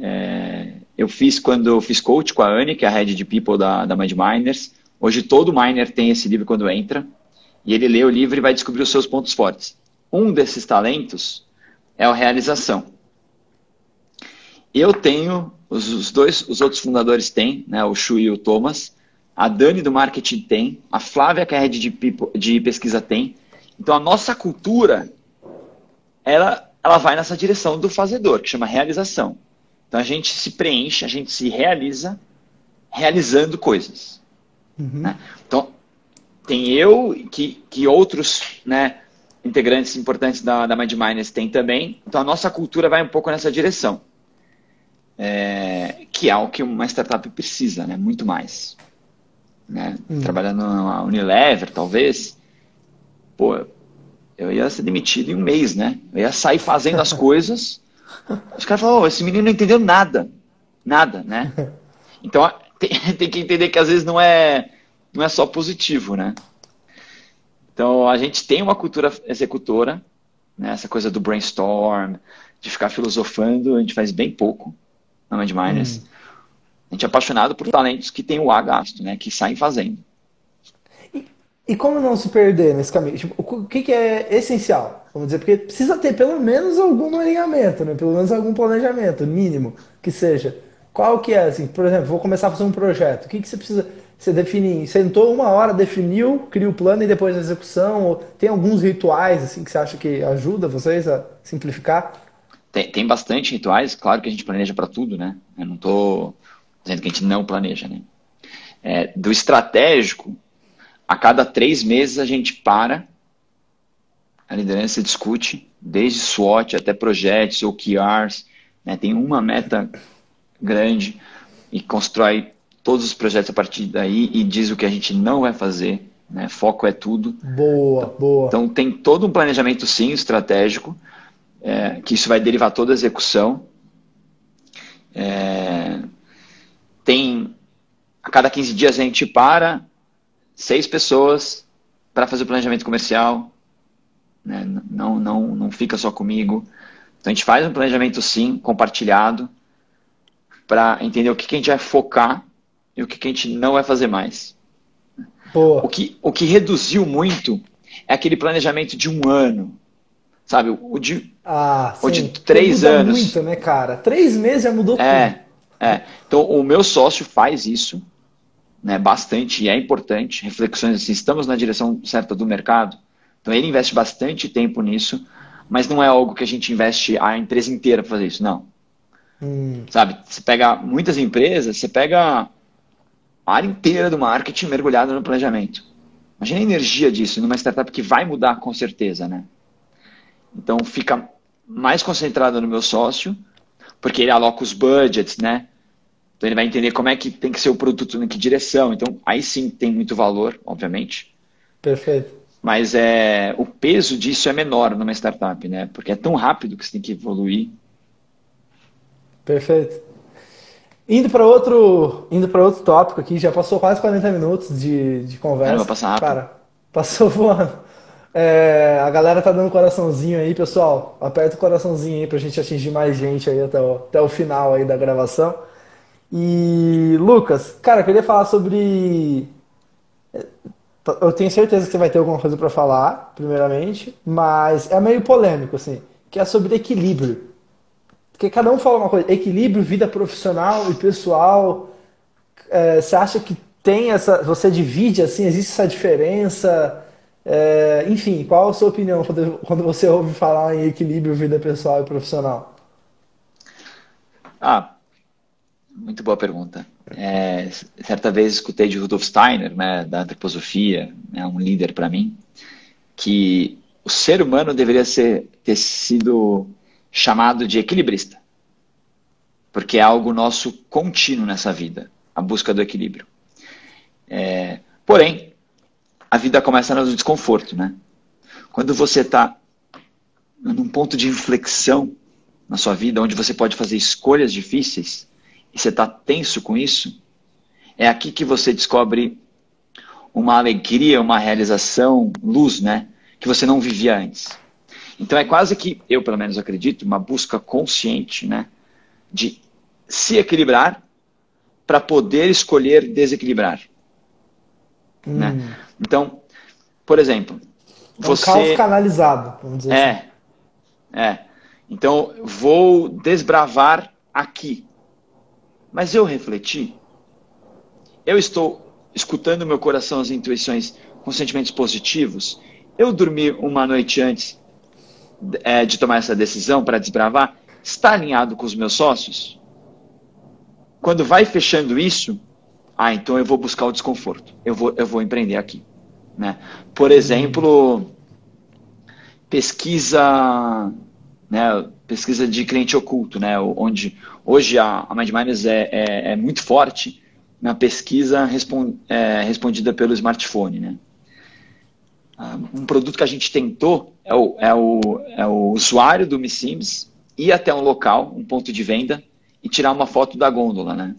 É, eu fiz quando eu fiz coach com a Anne, que é a head de people da, da Mind Miners. Hoje todo miner tem esse livro quando entra. E ele lê o livro e vai descobrir os seus pontos fortes. Um desses talentos é a realização. Eu tenho, os, dois, os outros fundadores têm, né, o Chu e o Thomas, a Dani do marketing tem, a Flávia, que é a rede de, de pesquisa, tem. Então a nossa cultura, ela, ela vai nessa direção do fazedor, que chama realização. Então a gente se preenche, a gente se realiza realizando coisas. Uhum. Né? Então, tem eu que, que outros né, integrantes importantes da, da Mind Miners têm também. Então a nossa cultura vai um pouco nessa direção. É, que é o que uma startup precisa, né? muito mais né? Hum. Trabalhando na Unilever, talvez, pô, eu ia ser demitido em um mês, né? Eu ia sair fazendo as coisas. Os caras falaram, oh, esse menino não entendeu nada. Nada, né? Então tem, tem, que entender que às vezes não é, não é só positivo, né? Então a gente tem uma cultura executora, né? essa coisa do brainstorm, de ficar filosofando, a gente faz bem pouco na Mind Miners. Hum. A gente é apaixonado por talentos que têm o A gasto, né? Que saem fazendo. E, como não se perder nesse caminho? Tipo, o que, que é essencial? Vamos dizer, porque precisa ter pelo menos algum alinhamento, né? Pelo menos algum planejamento, mínimo, que seja. Qual que é, assim, por exemplo, vou começar a fazer um projeto. O que, que você precisa você definir? Sentou uma hora, definiu, cria o plano e depois a execução? Ou tem alguns rituais, assim, que você acha que ajuda vocês a simplificar? Tem, tem bastante rituais, claro que a gente planeja para tudo, né? Eu não estou dizendo que a gente não planeja, né? É, do estratégico, a cada três meses a gente para, a liderança discute, desde SWOT até projetos, OKRs, né? tem uma meta grande e constrói todos os projetos a partir daí e diz o que a gente não vai fazer, né? foco é tudo. Boa, então, boa. Então tem todo um planejamento sim estratégico, é, que isso vai derivar toda a execução. É, tem a cada 15 dias a gente para seis pessoas para fazer o planejamento comercial. Né? Não, não, não fica só comigo. Então a gente faz um planejamento sim, compartilhado, para entender o que, que a gente vai focar e o que, que a gente não vai fazer mais. Boa. O, que, o que reduziu muito é aquele planejamento de um ano. Sabe? O de, ah, o de três anos. muito, né, cara? Três meses já mudou é, tudo. É, então o meu sócio faz isso, né, bastante e é importante. Reflexões assim, estamos na direção certa do mercado. Então ele investe bastante tempo nisso, mas não é algo que a gente investe a empresa inteira para fazer isso, não. Hum. Sabe, você pega muitas empresas, você pega a área inteira do marketing mergulhada no planejamento. Imagina a energia disso numa startup que vai mudar com certeza, né? Então fica mais concentrado no meu sócio porque ele aloca os budgets, né? Então ele vai entender como é que tem que ser o produto, em que direção. Então aí sim tem muito valor, obviamente. Perfeito. Mas é, o peso disso é menor numa startup, né? Porque é tão rápido que você tem que evoluir. Perfeito. Indo para outro, indo para outro tópico aqui, já passou quase 40 minutos de, de conversa. vai passar rápido. Cara, passou voando. É, a galera tá dando coraçãozinho aí, pessoal. Aperta o coraçãozinho aí pra gente atingir mais gente aí até o, até o final aí da gravação. E Lucas, cara, eu queria falar sobre. Eu tenho certeza que você vai ter alguma coisa para falar, primeiramente, mas é meio polêmico, assim, que é sobre equilíbrio. Porque cada um fala uma coisa, equilíbrio, vida profissional e pessoal. É, você acha que tem essa. Você divide assim, existe essa diferença? É, enfim, qual a sua opinião quando, quando você ouve falar em equilíbrio, vida pessoal e profissional? Ah, muito boa pergunta. É, certa vez escutei de Rudolf Steiner, né, da antroposofia, né, um líder para mim, que o ser humano deveria ser, ter sido chamado de equilibrista, porque é algo nosso contínuo nessa vida, a busca do equilíbrio. É, porém, a vida começa no desconforto, né? Quando você está num ponto de inflexão na sua vida, onde você pode fazer escolhas difíceis, e você está tenso com isso, é aqui que você descobre uma alegria, uma realização, luz, né? Que você não vivia antes. Então é quase que, eu pelo menos acredito, uma busca consciente, né? De se equilibrar para poder escolher desequilibrar. Hum. Né? Então, por exemplo, um você... caos canalizado, vamos dizer é, assim. É, Então, vou desbravar aqui. Mas eu refleti. Eu estou escutando meu coração, as intuições com sentimentos positivos. Eu dormi uma noite antes é, de tomar essa decisão para desbravar. Está alinhado com os meus sócios? Quando vai fechando isso, ah, então eu vou buscar o desconforto. Eu vou, eu vou empreender aqui. Né? Por exemplo, pesquisa, né, pesquisa de cliente oculto, né, onde hoje a, a MindMiners é, é, é, muito forte na pesquisa respond, é, respondida pelo smartphone. Né? Ah, um produto que a gente tentou é o, é o, é o usuário do MiSims ir até um local, um ponto de venda, e tirar uma foto da gôndola. Né?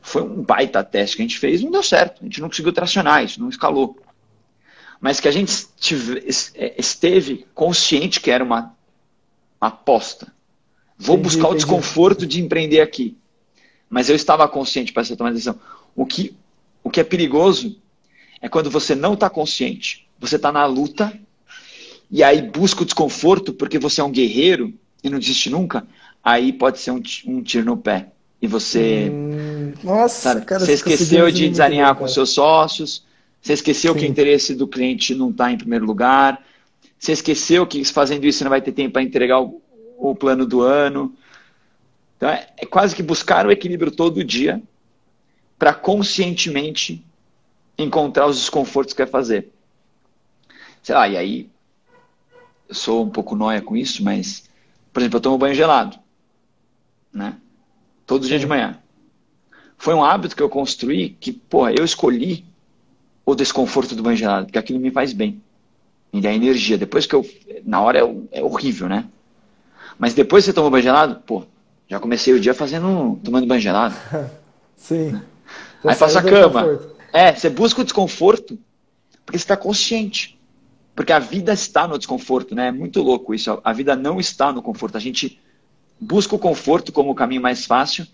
Foi um baita teste que a gente fez, não deu certo. A gente não conseguiu tracionar isso, não escalou. Mas que a gente é, esteve consciente que era uma aposta. Vou entendi, buscar o desconforto de empreender aqui. Mas eu estava consciente para essa tomar decisão. O que, o que é perigoso é quando você não está consciente. Você está na luta e aí busca o desconforto porque você é um guerreiro e não desiste nunca. Aí pode ser um, um tiro no pé. E você. Hum, nossa, sabe, cara, você esqueceu de desalinhar com seus sócios, você esqueceu Sim. que o interesse do cliente não está em primeiro lugar, você esqueceu que fazendo isso não vai ter tempo para entregar o, o, plano do ano. Então é, é quase que buscar o equilíbrio todo dia para conscientemente encontrar os desconfortos que quer fazer. Sei lá, e aí eu sou um pouco noia com isso, mas, por exemplo, eu tomo banho gelado. Né? Todo dia de manhã. Foi um hábito que eu construí que, porra, eu escolhi o desconforto do banho gelado, porque aquilo me faz bem. Me dá energia. Depois que eu. Na hora é, é horrível, né? Mas depois que você tomou banho gelado, pô, já comecei o dia fazendo. tomando banho gelado. Sim. Aí faço a cama. É, você busca o desconforto porque você está consciente. Porque a vida está no desconforto, né? É muito louco isso. A vida não está no conforto. A gente busca o conforto como o caminho mais fácil,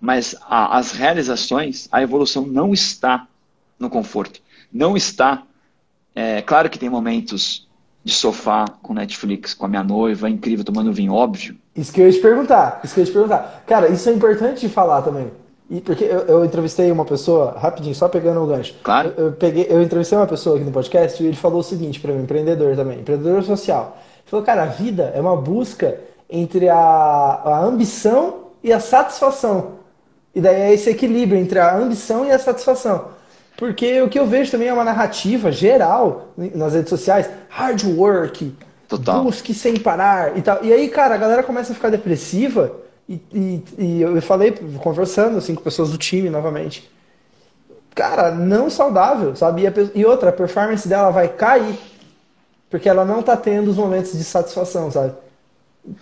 mas a, as realizações, a evolução não está no conforto. Não está. É, claro que tem momentos de sofá com Netflix, com a minha noiva, incrível, tomando vinho, óbvio. Isso que eu ia te perguntar, isso que eu ia te perguntar. Cara, isso é importante de falar também. E porque eu, eu, entrevistei uma pessoa, rapidinho, só pegando o gancho. Claro. Eu, eu, peguei, eu entrevistei uma pessoa aqui no podcast e ele falou o seguinte para mim, empreendedor também, empreendedor social. Ele falou, cara, a vida é uma busca entre a, a ambição e a satisfação. E daí é esse equilíbrio entre a ambição e a satisfação. Porque o que eu vejo também é uma narrativa geral nas redes sociais, hard work, Total. busque sem parar e tal. E aí, cara, a galera começa a ficar depressiva e, e, e eu falei, conversando assim com pessoas do time novamente. Cara, não saudável, sabe? E, a, e outra, a performance dela vai cair porque ela não tá tendo os momentos de satisfação, sabe?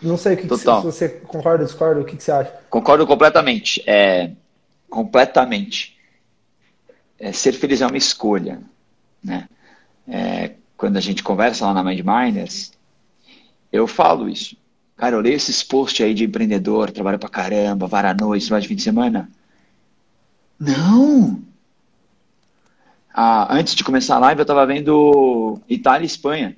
Não sei o que, que se você concorda, ou discorda, o que, que você acha? Concordo completamente. É, completamente. É, ser feliz é uma escolha. Né? É, quando a gente conversa lá na Mind Miners, eu falo isso. Cara, eu leio esses posts aí de empreendedor, trabalha pra caramba, vara à noite, vai de fim de semana. Não! Ah, antes de começar a live, eu tava vendo Itália e Espanha,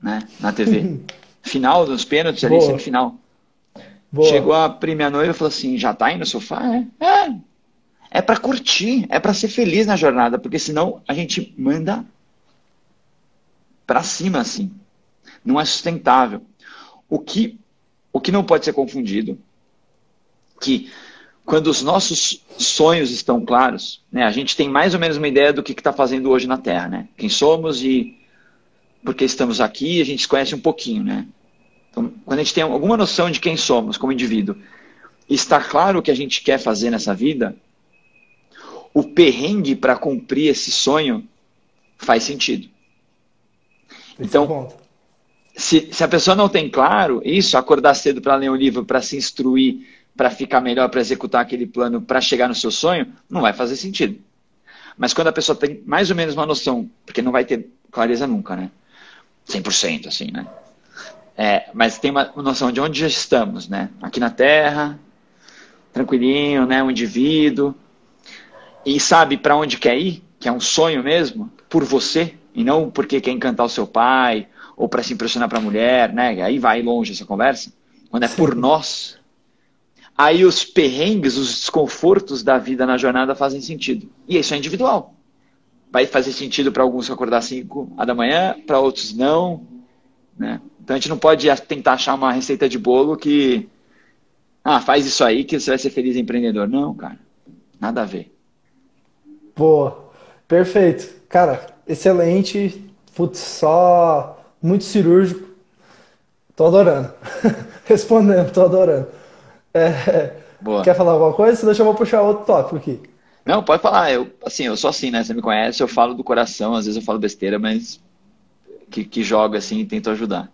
né, na TV. final dos pênaltis ali, Boa. semifinal. Boa. Chegou a minha noiva e falou assim: já tá aí no sofá? É. É, é pra curtir, é pra ser feliz na jornada, porque senão a gente manda pra cima assim. Não é sustentável. O que, o que não pode ser confundido, que quando os nossos sonhos estão claros, né, a gente tem mais ou menos uma ideia do que está fazendo hoje na Terra, né? Quem somos e por que estamos aqui, a gente se conhece um pouquinho, né? Então, quando a gente tem alguma noção de quem somos como indivíduo, e está claro o que a gente quer fazer nessa vida, o perrengue para cumprir esse sonho faz sentido. Então, é se, se a pessoa não tem claro isso, acordar cedo para ler um livro, para se instruir, para ficar melhor, para executar aquele plano, para chegar no seu sonho, não vai fazer sentido. Mas quando a pessoa tem mais ou menos uma noção, porque não vai ter clareza nunca, né? 100% assim, né? É, mas tem uma noção de onde já estamos, né? Aqui na Terra, tranquilinho, né? Um indivíduo e sabe para onde quer ir, que é um sonho mesmo, por você e não porque quer encantar o seu pai ou para se impressionar para a mulher, né? Aí vai longe essa conversa. Quando é por nós, aí os perrengues, os desconfortos da vida na jornada fazem sentido. E isso é individual. Vai fazer sentido para alguns acordar às 5 da manhã, para outros não, né? Então a gente não pode tentar achar uma receita de bolo que ah, faz isso aí que você vai ser feliz empreendedor. Não, cara. Nada a ver. Boa. Perfeito. Cara, excelente. Putz, só muito cirúrgico. Tô adorando. Respondendo, tô adorando. É, Boa. quer falar alguma coisa? Senão eu vou puxar outro tópico aqui. Não, pode falar. Eu, assim, eu sou assim, né? Você me conhece, eu falo do coração, às vezes eu falo besteira, mas que, que joga assim e tento ajudar.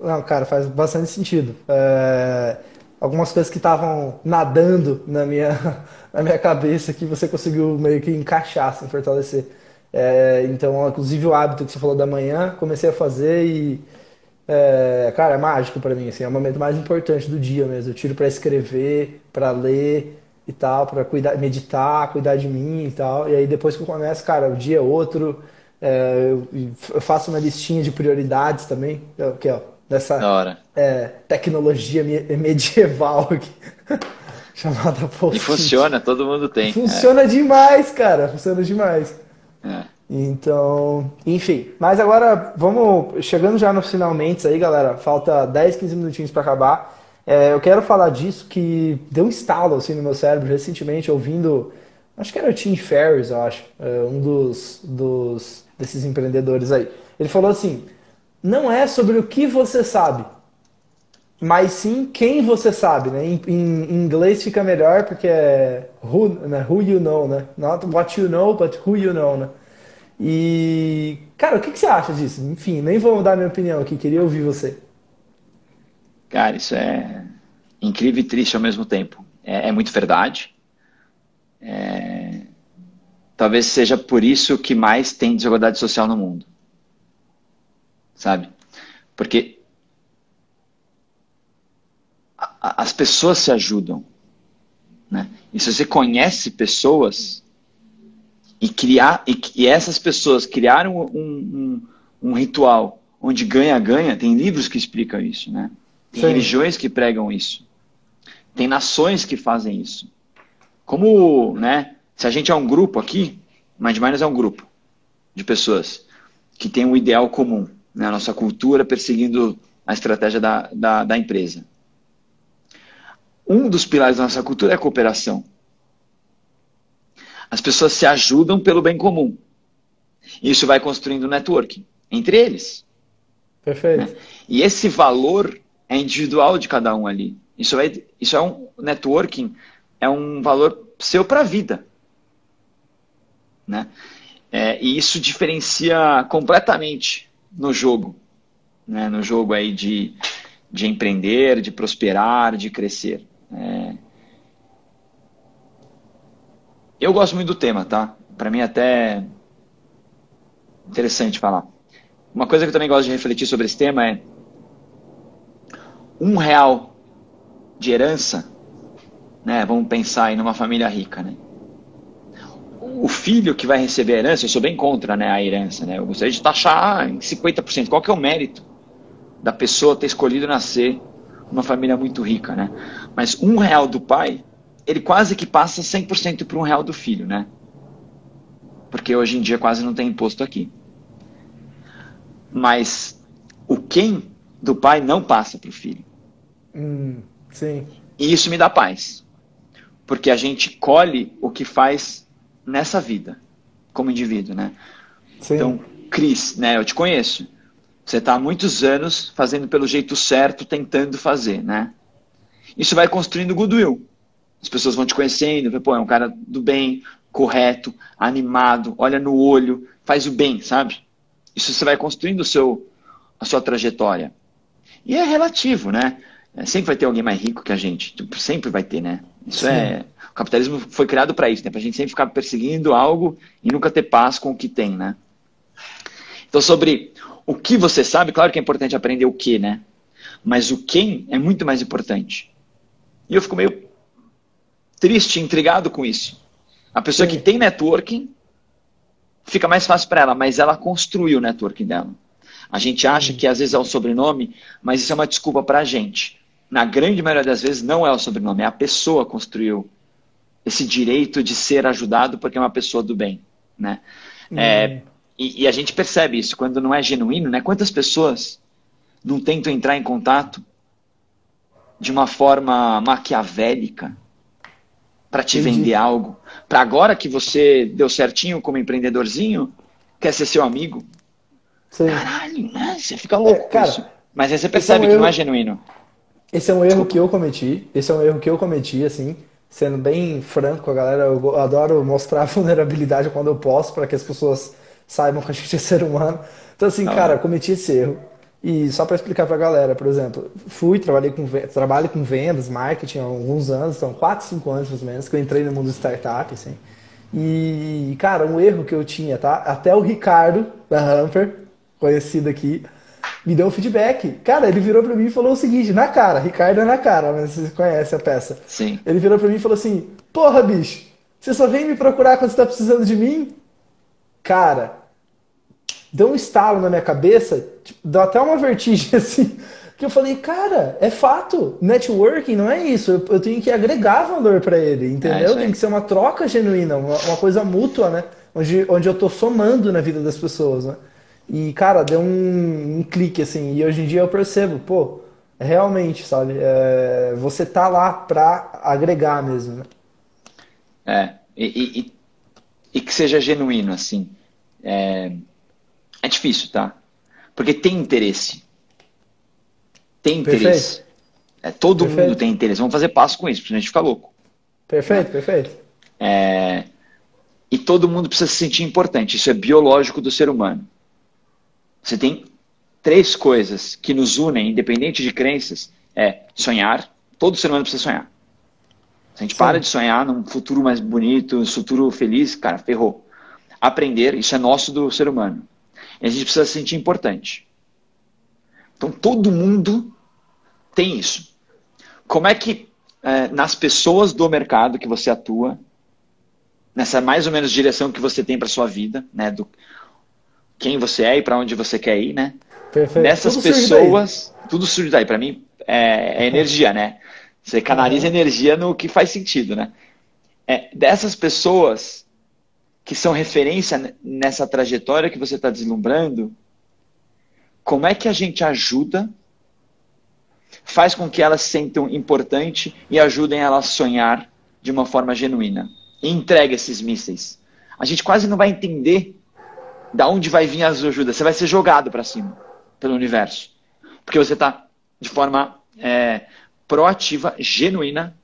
Não, cara, faz bastante sentido. É, algumas coisas que estavam nadando na minha, na minha cabeça que você conseguiu meio que encaixar, assim, fortalecer. É, então, inclusive o hábito que você falou da manhã, comecei a fazer e, é, cara, é mágico pra mim, assim, é o momento mais importante do dia mesmo. Eu tiro pra escrever, pra ler e tal, pra cuidar, meditar, cuidar de mim e tal. E aí depois que eu começo, cara, o dia é outro. É, eu, faço uma listinha de prioridades também, aqui, ó, dessa é, tecnologia me- medieval aqui, chamada E post-it. funciona, todo mundo tem. Funciona demais, cara, funciona demais. É, é. Então, enfim. Mas agora, vamos chegando já nos finalmente aí, galera. Falta 10, 15 minutinhos para acabar. É, eu quero falar disso que deu um estalo assim no meu cérebro recentemente, ouvindo. Acho que era o Tim Ferriss, eu acho, é, um dos, dos desses empreendedores aí. Ele falou assim: não é sobre o que você sabe, mas sim quem você sabe, né? Em, em- em inglês fica melhor porque é who, né? who you know, né? Not what you know, but who you know, né? E, cara, o que que você acha disso? Enfim, nem vou dar minha opinião aqui, queria ouvir você. Cara, isso é incrível e triste ao mesmo tempo. É, é muito verdade. É, talvez seja por isso que mais tem desigualdade social no mundo. Sabe? Porque a- a- as pessoas se ajudam, né? E se você conhece pessoas e criar e, e essas pessoas criaram um, um, um ritual onde ganha-ganha, tem livros que explicam isso, né? Tem Sim. religiões que pregam isso. Tem nações que fazem isso. Como, né? Se a gente é um grupo aqui, Mind Miners é um grupo de pessoas que tem um ideal comum, né? A nossa cultura perseguindo a estratégia da, da, da empresa. Um dos pilares da nossa cultura é a cooperação. As pessoas se ajudam pelo bem comum. Isso vai construindo networking entre eles. Perfeito. E esse valor é individual de cada um ali. Isso, vai, isso é um networking, é um valor seu para a vida. Né? É, e isso diferencia completamente no jogo. Né? No jogo aí de, de empreender, de prosperar, de crescer. É... Eu gosto muito do tema, tá? Para mim é até interessante falar. Uma coisa que eu também gosto de refletir sobre esse tema é um real de herança, né? Vamos pensar aí numa família rica, né? O filho que vai receber a herança, eu sou bem contra né, a herança, né? Eu gostaria de taxar em 50%. Qual que é o mérito da pessoa ter escolhido nascer numa família muito rica, né? Mas um real do pai, ele quase que passa 100% para um real do filho, né? Porque hoje em dia quase não tem imposto aqui. Mas o quem do pai não passa para o filho. Hum, sim. E isso me dá paz. Porque a gente colhe o que faz nessa vida, como indivíduo, né? Sim. Então, Cris, né, eu te conheço. Você está há muitos anos fazendo pelo jeito certo, tentando fazer, né? Isso vai construindo goodwill. As pessoas vão te conhecendo, pô, é um cara do bem, correto, animado, olha no olho, faz o bem, sabe? Isso você vai construindo o seu, a sua trajetória. E é relativo, né? É, sempre vai ter alguém mais rico que a gente. Tipo, sempre vai ter, né? Isso Sim. é. O capitalismo foi criado para isso, né? Para a gente sempre ficar perseguindo algo e nunca ter paz com o que tem, né? Então, sobre o que você sabe, claro que é importante aprender o que, né? Mas o quem é muito mais importante. E eu fico meio triste, intrigado com isso. A pessoa Sim. que tem networking fica mais fácil para ela, mas ela construiu o networking dela. A gente acha que às vezes é o sobrenome, mas isso é uma desculpa para a gente. Na grande maioria das vezes não é o sobrenome, é a pessoa que construiu esse direito de ser ajudado porque é uma pessoa do bem, né? Uhum. É, e, e, a gente percebe isso quando não é genuíno, né? Quantas pessoas não tentam entrar em contato de uma forma maquiavélica para te Entendi. vender algo, para agora que você deu certinho como empreendedorzinho, quer ser seu amigo, Sim. Caralho, né? Você fica louco é, cara, isso. Mas aí você percebe é um que erro, não é genuíno. Esse é um erro Desculpa. que eu cometi. Esse é um erro que eu cometi, assim, sendo bem franco com a galera. Eu adoro mostrar vulnerabilidade quando eu posso, para que as pessoas saibam que a gente é ser humano. Então, assim, não, cara, cometi esse erro. E só para explicar para a galera, por exemplo, fui, trabalhei com, trabalho com vendas, marketing há alguns anos, são 4, 5 anos mais ou menos, que eu entrei no mundo startup, assim. E, cara, um erro que eu tinha, tá? Até o Ricardo, da Hamper, conhecido aqui, me deu um feedback. Cara, ele virou para mim e falou o seguinte, na cara, Ricardo é na cara, mas você conhece a peça. Sim. Ele virou para mim e falou assim: Porra, bicho, você só vem me procurar quando você tá precisando de mim? Cara, deu um estalo na minha cabeça, tipo, deu até uma vertigem assim. Que eu falei, cara, é fato. Networking não é isso. Eu, eu tenho que agregar valor para ele, entendeu? É Tem que ser uma troca genuína, uma, uma, coisa mútua, né? Onde, onde eu tô somando na vida das pessoas, né? E, cara, deu um, um, clique, assim. E hoje em dia eu percebo, pô, realmente, sabe? É, você tá lá pra agregar mesmo, né? É, e, e, e que seja genuíno, assim. É, é difícil, tá? Porque tem interesse. Tem interesse. É, todo perfeito. mundo tem interesse. Vamos fazer passo com isso, porque a gente fica louco. Perfeito, né? perfeito. É, e todo mundo precisa se sentir importante. Isso é biológico do ser humano. Você tem três coisas que nos unem, independente de crenças, é sonhar. Todo ser humano precisa sonhar. Se a gente Sim. para de sonhar num futuro mais bonito, um futuro feliz, cara, ferrou. Aprender, isso é nosso do ser humano. E a gente precisa se sentir importante. Então todo mundo tem isso. Como é que é, nas pessoas do mercado que você atua, nessa mais ou menos direção que você tem para sua vida, né, do, quem você é e para onde você quer ir, né? Perfeito. Nessas tudo pessoas, tudo surge daí. Para mim, é, é, energia, né? Você canaliza uhum. energia no que faz sentido, né? É, dessas pessoas que são referência nessa trajetória que você está deslumbrando, como é que a gente ajuda, faz com que elas se sintam importante e ajudem elas a sonhar de uma forma genuína? E entrega esses mísseis. A gente quase não vai entender da onde vai vir as ajudas? Você vai ser jogado para cima pelo universo. Porque você está de forma é, proativa, genuína,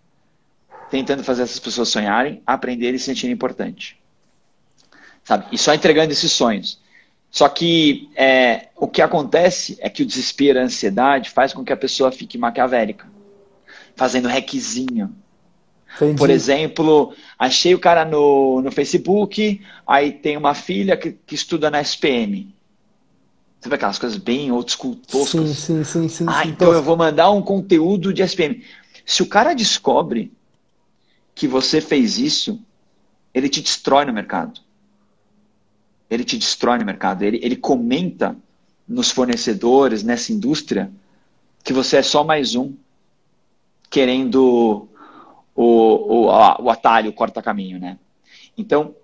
tentando fazer essas pessoas sonharem, aprenderem e se sentirem importante. Sabe? E só entregando esses sonhos. Só que é, o que acontece é que o desespero, a ansiedade faz com que a pessoa fique maquiavélica, fazendo requisinho, Entendi. Por exemplo, achei o cara no, no Facebook, aí tem uma filha que, que estuda na SPM. Você vê aquelas coisas bem old school toscas? Sim, sim, sim. sim ah, sim, então eu vou mandar um conteúdo de SPM. Se o cara descobre que você fez isso, ele te destrói no mercado. Ele te destrói no mercado. Ele, ele comenta nos fornecedores, nessa indústria, que você é só mais um querendo o, o, o atalho, o corta-caminho, né? Então,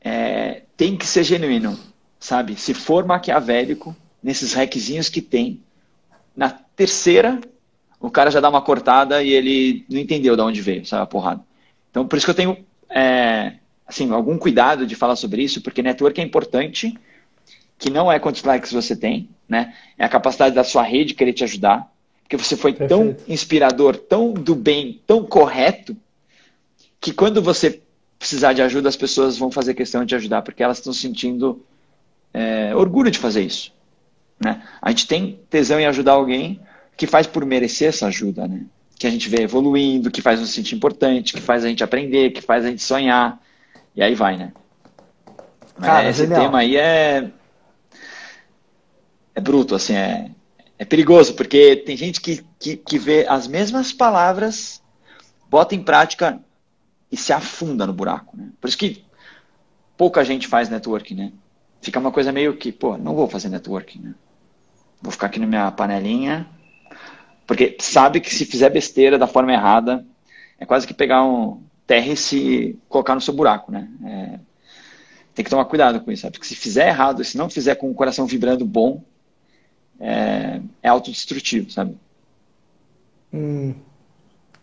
é, tem que ser genuíno, sabe? Se for maquiavélico, nesses requisinhos que tem, na terceira, o cara já dá uma cortada e ele não entendeu de onde veio, sabe? A porrada. Então, por isso que eu tenho, é, assim, algum cuidado de falar sobre isso, porque network é importante, que não é quantos likes você tem, né? É a capacidade da sua rede querer te ajudar, porque você foi Perfeito. tão inspirador, tão do bem, tão correto, que quando você precisar de ajuda, as pessoas vão fazer questão de ajudar, porque elas estão sentindo é, orgulho de fazer isso. Né? A gente tem tesão em ajudar alguém que faz por merecer essa ajuda, né? que a gente vê evoluindo, que faz nos sentir importante, que faz a gente aprender, que faz a gente sonhar, e aí vai, né? Cara, esse genial. tema aí é é bruto, assim, é, é perigoso, porque tem gente que, que, que vê as mesmas palavras, bota em prática e se afunda no buraco, né? Por isso que pouca gente faz networking, né? Fica uma coisa meio que, pô, não vou fazer networking, né? Vou ficar aqui na minha panelinha, porque sabe que se fizer besteira da forma errada, é quase que pegar um terra e se colocar no seu buraco, né? É, tem que tomar cuidado com isso, sabe? Porque se fizer errado, se não fizer com o coração vibrando bom, é, é autodestrutivo, sabe? Hum,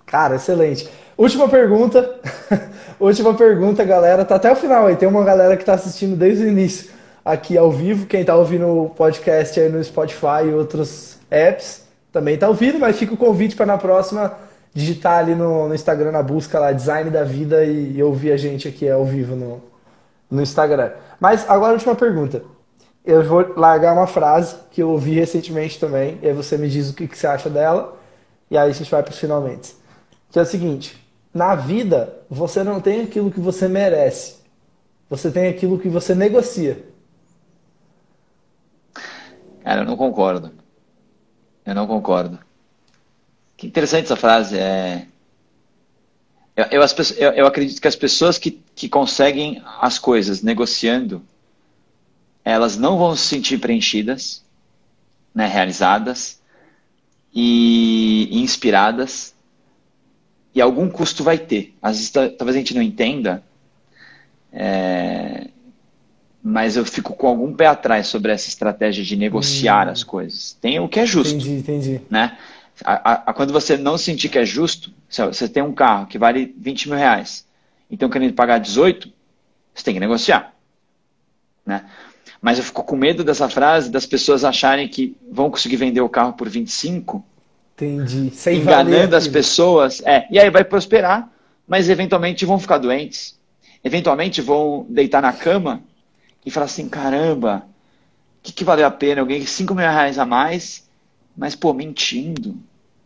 cara, excelente. Última pergunta. Última pergunta, galera. Tá até o final aí. Tem uma galera que tá assistindo desde o início aqui ao vivo. Quem tá ouvindo o podcast aí no Spotify e outros apps também tá ouvindo, mas fica o convite para na próxima digitar ali no, no, Instagram na busca lá Design da Vida e, e ouvir a gente aqui ao vivo no, no Instagram. Mas agora a última pergunta. Eu vou largar uma frase que eu ouvi recentemente também, e aí você me diz o que, que você acha dela, e aí a gente vai para os finalmente. Que é o seguinte: na vida, você não tem aquilo que você merece. Você tem aquilo que você negocia. Cara, eu não concordo. Eu não concordo. Que interessante essa frase. É... Eu, eu, eu, eu acredito que as pessoas que, que conseguem as coisas negociando, elas não vão se sentir preenchidas, né, realizadas e, inspiradas e algum custo vai ter. Às vezes talvez a gente não entenda, é, mas eu fico com algum pé atrás sobre essa estratégia de negociar hum. as coisas. Tem o que é justo. Entendi, entendi. Né? A, a, quando você não sentir que é justo, você tem um carro que vale 20 mil reais, então querendo pagar 18, você tem que negociar. Né? Mas eu fico com medo dessa frase das pessoas acharem que vão conseguir vender o carro por 25 Entendi. Sem enganando as pessoas. É, e aí vai prosperar, mas eventualmente vão ficar doentes. Eventualmente vão deitar na cama e falar assim: caramba, o que, que valeu a pena? Eu ganhei 5 mil reais a mais, mas, pô, mentindo.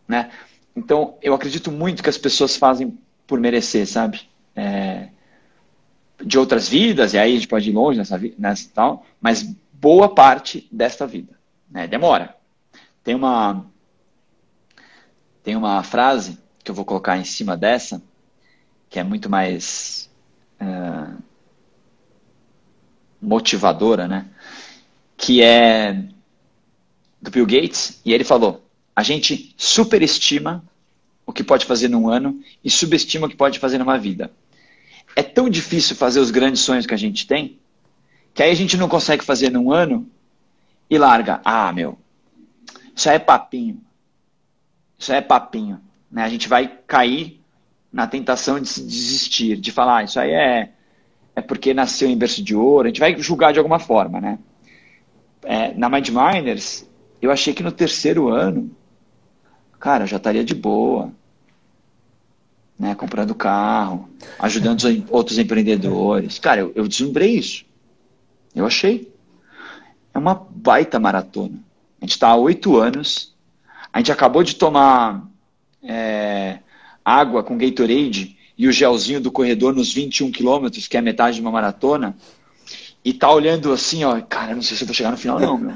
Né? Então, eu acredito muito que as pessoas fazem por merecer, sabe? É, de outras vidas, e aí a gente pode ir longe nessa, nessa tal, mas boa parte desta vida. Né? Demora. Tem uma, tem uma frase que eu vou colocar em cima dessa, que é muito mais uh, motivadora, né? Que é do Bill Gates, e ele falou: a gente superestima o que pode fazer num ano e subestima o que pode fazer numa vida. É tão difícil fazer os grandes sonhos que a gente tem, que aí a gente não consegue fazer num ano e larga. Ah, meu, isso é papinho. Isso é papinho. Né? A gente vai cair na tentação de se desistir, de falar, ah, isso aí é, é porque nasceu em berço de ouro, a gente vai julgar de alguma forma, né? É, na Mind Miners, eu achei que no terceiro ano, cara, já estaria de boa, né? Comprando carro, ajudando os outros empreendedores. Cara, eu, eu deslumbrei isso. Eu achei. É uma baita maratona. A gente está há oito anos a gente acabou de tomar é, água com Gatorade e o gelzinho do corredor nos 21 quilômetros, que é metade de uma maratona, e tá olhando assim, ó, cara, não sei se eu vou chegar no final não, meu.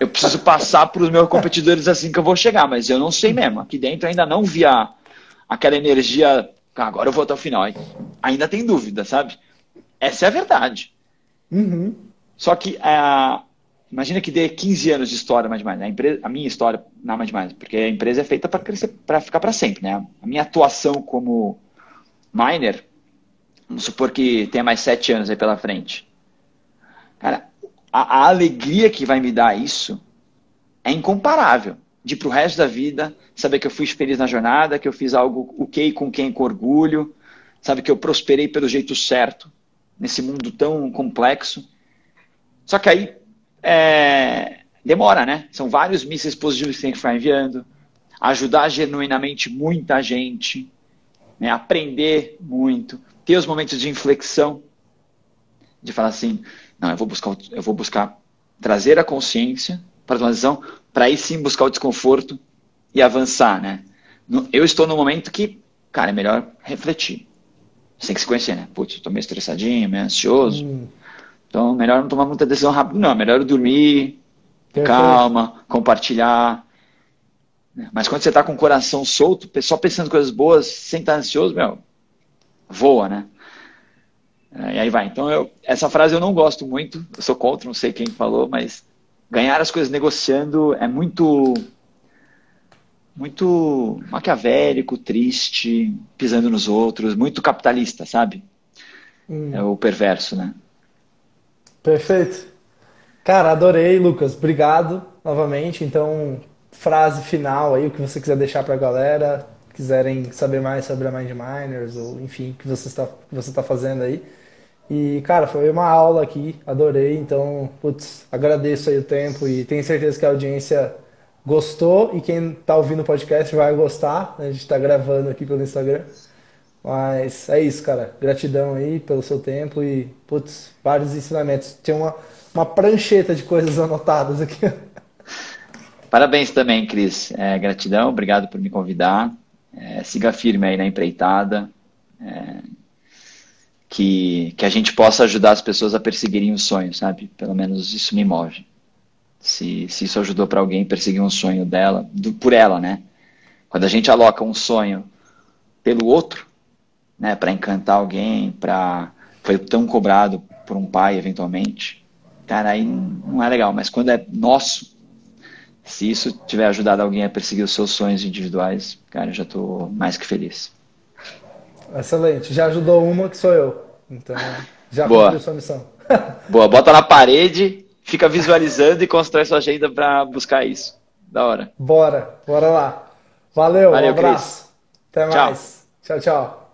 Eu preciso passar para os meus competidores assim que eu vou chegar, mas eu não sei mesmo. Aqui dentro ainda não vi a, aquela energia, agora eu vou até o final. Ainda tem dúvida, sabe? Essa é a verdade. Uhum. Só que é, imagina que dê 15 anos de história mais mais, né? a, empresa, a minha história na mais mais, porque a empresa é feita para crescer, para ficar para sempre, né? A minha atuação como miner, vamos supor que tenha mais sete anos aí pela frente. Cara, a, a alegria que vai me dar isso é incomparável. De para o resto da vida, saber que eu fui feliz na jornada, que eu fiz algo o okay, que com quem com orgulho, sabe que eu prosperei pelo jeito certo nesse mundo tão complexo. Só que aí é, demora, né? São vários mísseis positivos que tem que ficar enviando, ajudar genuinamente muita gente, né? aprender muito, ter os momentos de inflexão, de falar assim, não, eu vou buscar, eu vou buscar trazer a consciência para a transição, para aí sim buscar o desconforto e avançar, né? Eu estou no momento que, cara, é melhor refletir. Você tem que se conhecer, né? Putz, estou meio estressadinho, meio ansioso. Hum. Então, melhor não tomar muita decisão rápida, não. Melhor dormir, Perfeito. calma, compartilhar. Mas quando você está com o coração solto, só pensando coisas boas, sem estar ansioso, meu, voa, né? É, e aí vai. Então, eu, essa frase eu não gosto muito, eu sou contra, não sei quem falou, mas ganhar as coisas negociando é muito muito maquiavélico, triste, pisando nos outros, muito capitalista, sabe? Hum. É o perverso, né? Perfeito. Cara, adorei, Lucas. Obrigado novamente. Então, frase final aí, o que você quiser deixar para a galera, quiserem saber mais sobre a Mind Miners, ou enfim, o que você está, que você está fazendo aí. E, cara, foi uma aula aqui, adorei. Então, putz, agradeço aí o tempo e tenho certeza que a audiência gostou e quem está ouvindo o podcast vai gostar. Né? A gente está gravando aqui pelo Instagram. Mas é isso, cara. Gratidão aí pelo seu tempo e, putz, vários ensinamentos. Tinha uma, uma prancheta de coisas anotadas aqui. Parabéns também, Cris. É, gratidão, obrigado por me convidar. É, siga firme aí na empreitada. É, que, que a gente possa ajudar as pessoas a perseguirem os sonhos, sabe? Pelo menos isso me move. Se, se isso ajudou para alguém perseguir um sonho dela, do, por ela, né? Quando a gente aloca um sonho pelo outro, né, para encantar alguém, para foi tão cobrado por um pai eventualmente, cara, aí não é legal. Mas quando é nosso, se isso tiver ajudado alguém a perseguir os seus sonhos individuais, cara, eu já estou mais que feliz. Excelente. Já ajudou uma que sou eu. Então, já Boa. cumpriu sua missão. Boa, bota na parede, fica visualizando e constrói sua agenda para buscar isso. Da hora. Bora, bora lá. Valeu, Valeu um abraço. Chris. Até mais. Tchau, tchau. tchau.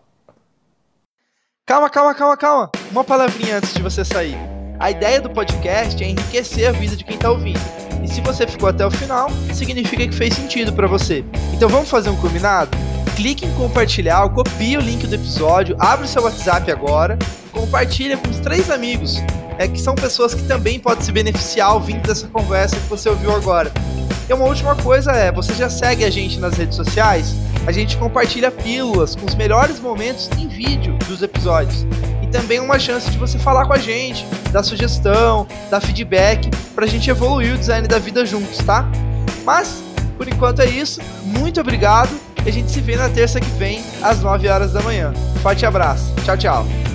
Calma, calma, calma, calma. Uma palavrinha antes de você sair. A ideia do podcast é enriquecer a vida de quem está ouvindo. E se você ficou até o final, significa que fez sentido para você. Então vamos fazer um combinado? Clique em compartilhar, copie o link do episódio, abre o seu WhatsApp agora, compartilha com os três amigos, é que são pessoas que também podem se beneficiar ouvindo dessa conversa que você ouviu agora. E uma última coisa é, você já segue a gente nas redes sociais? A gente compartilha pílulas com os melhores momentos em vídeo dos episódios. E também uma chance de você falar com a gente, dar sugestão, dar feedback, pra gente evoluir o design da vida juntos, tá? Mas, por enquanto é isso. Muito obrigado e a gente se vê na terça que vem, às 9 horas da manhã. Forte abraço. Tchau, tchau.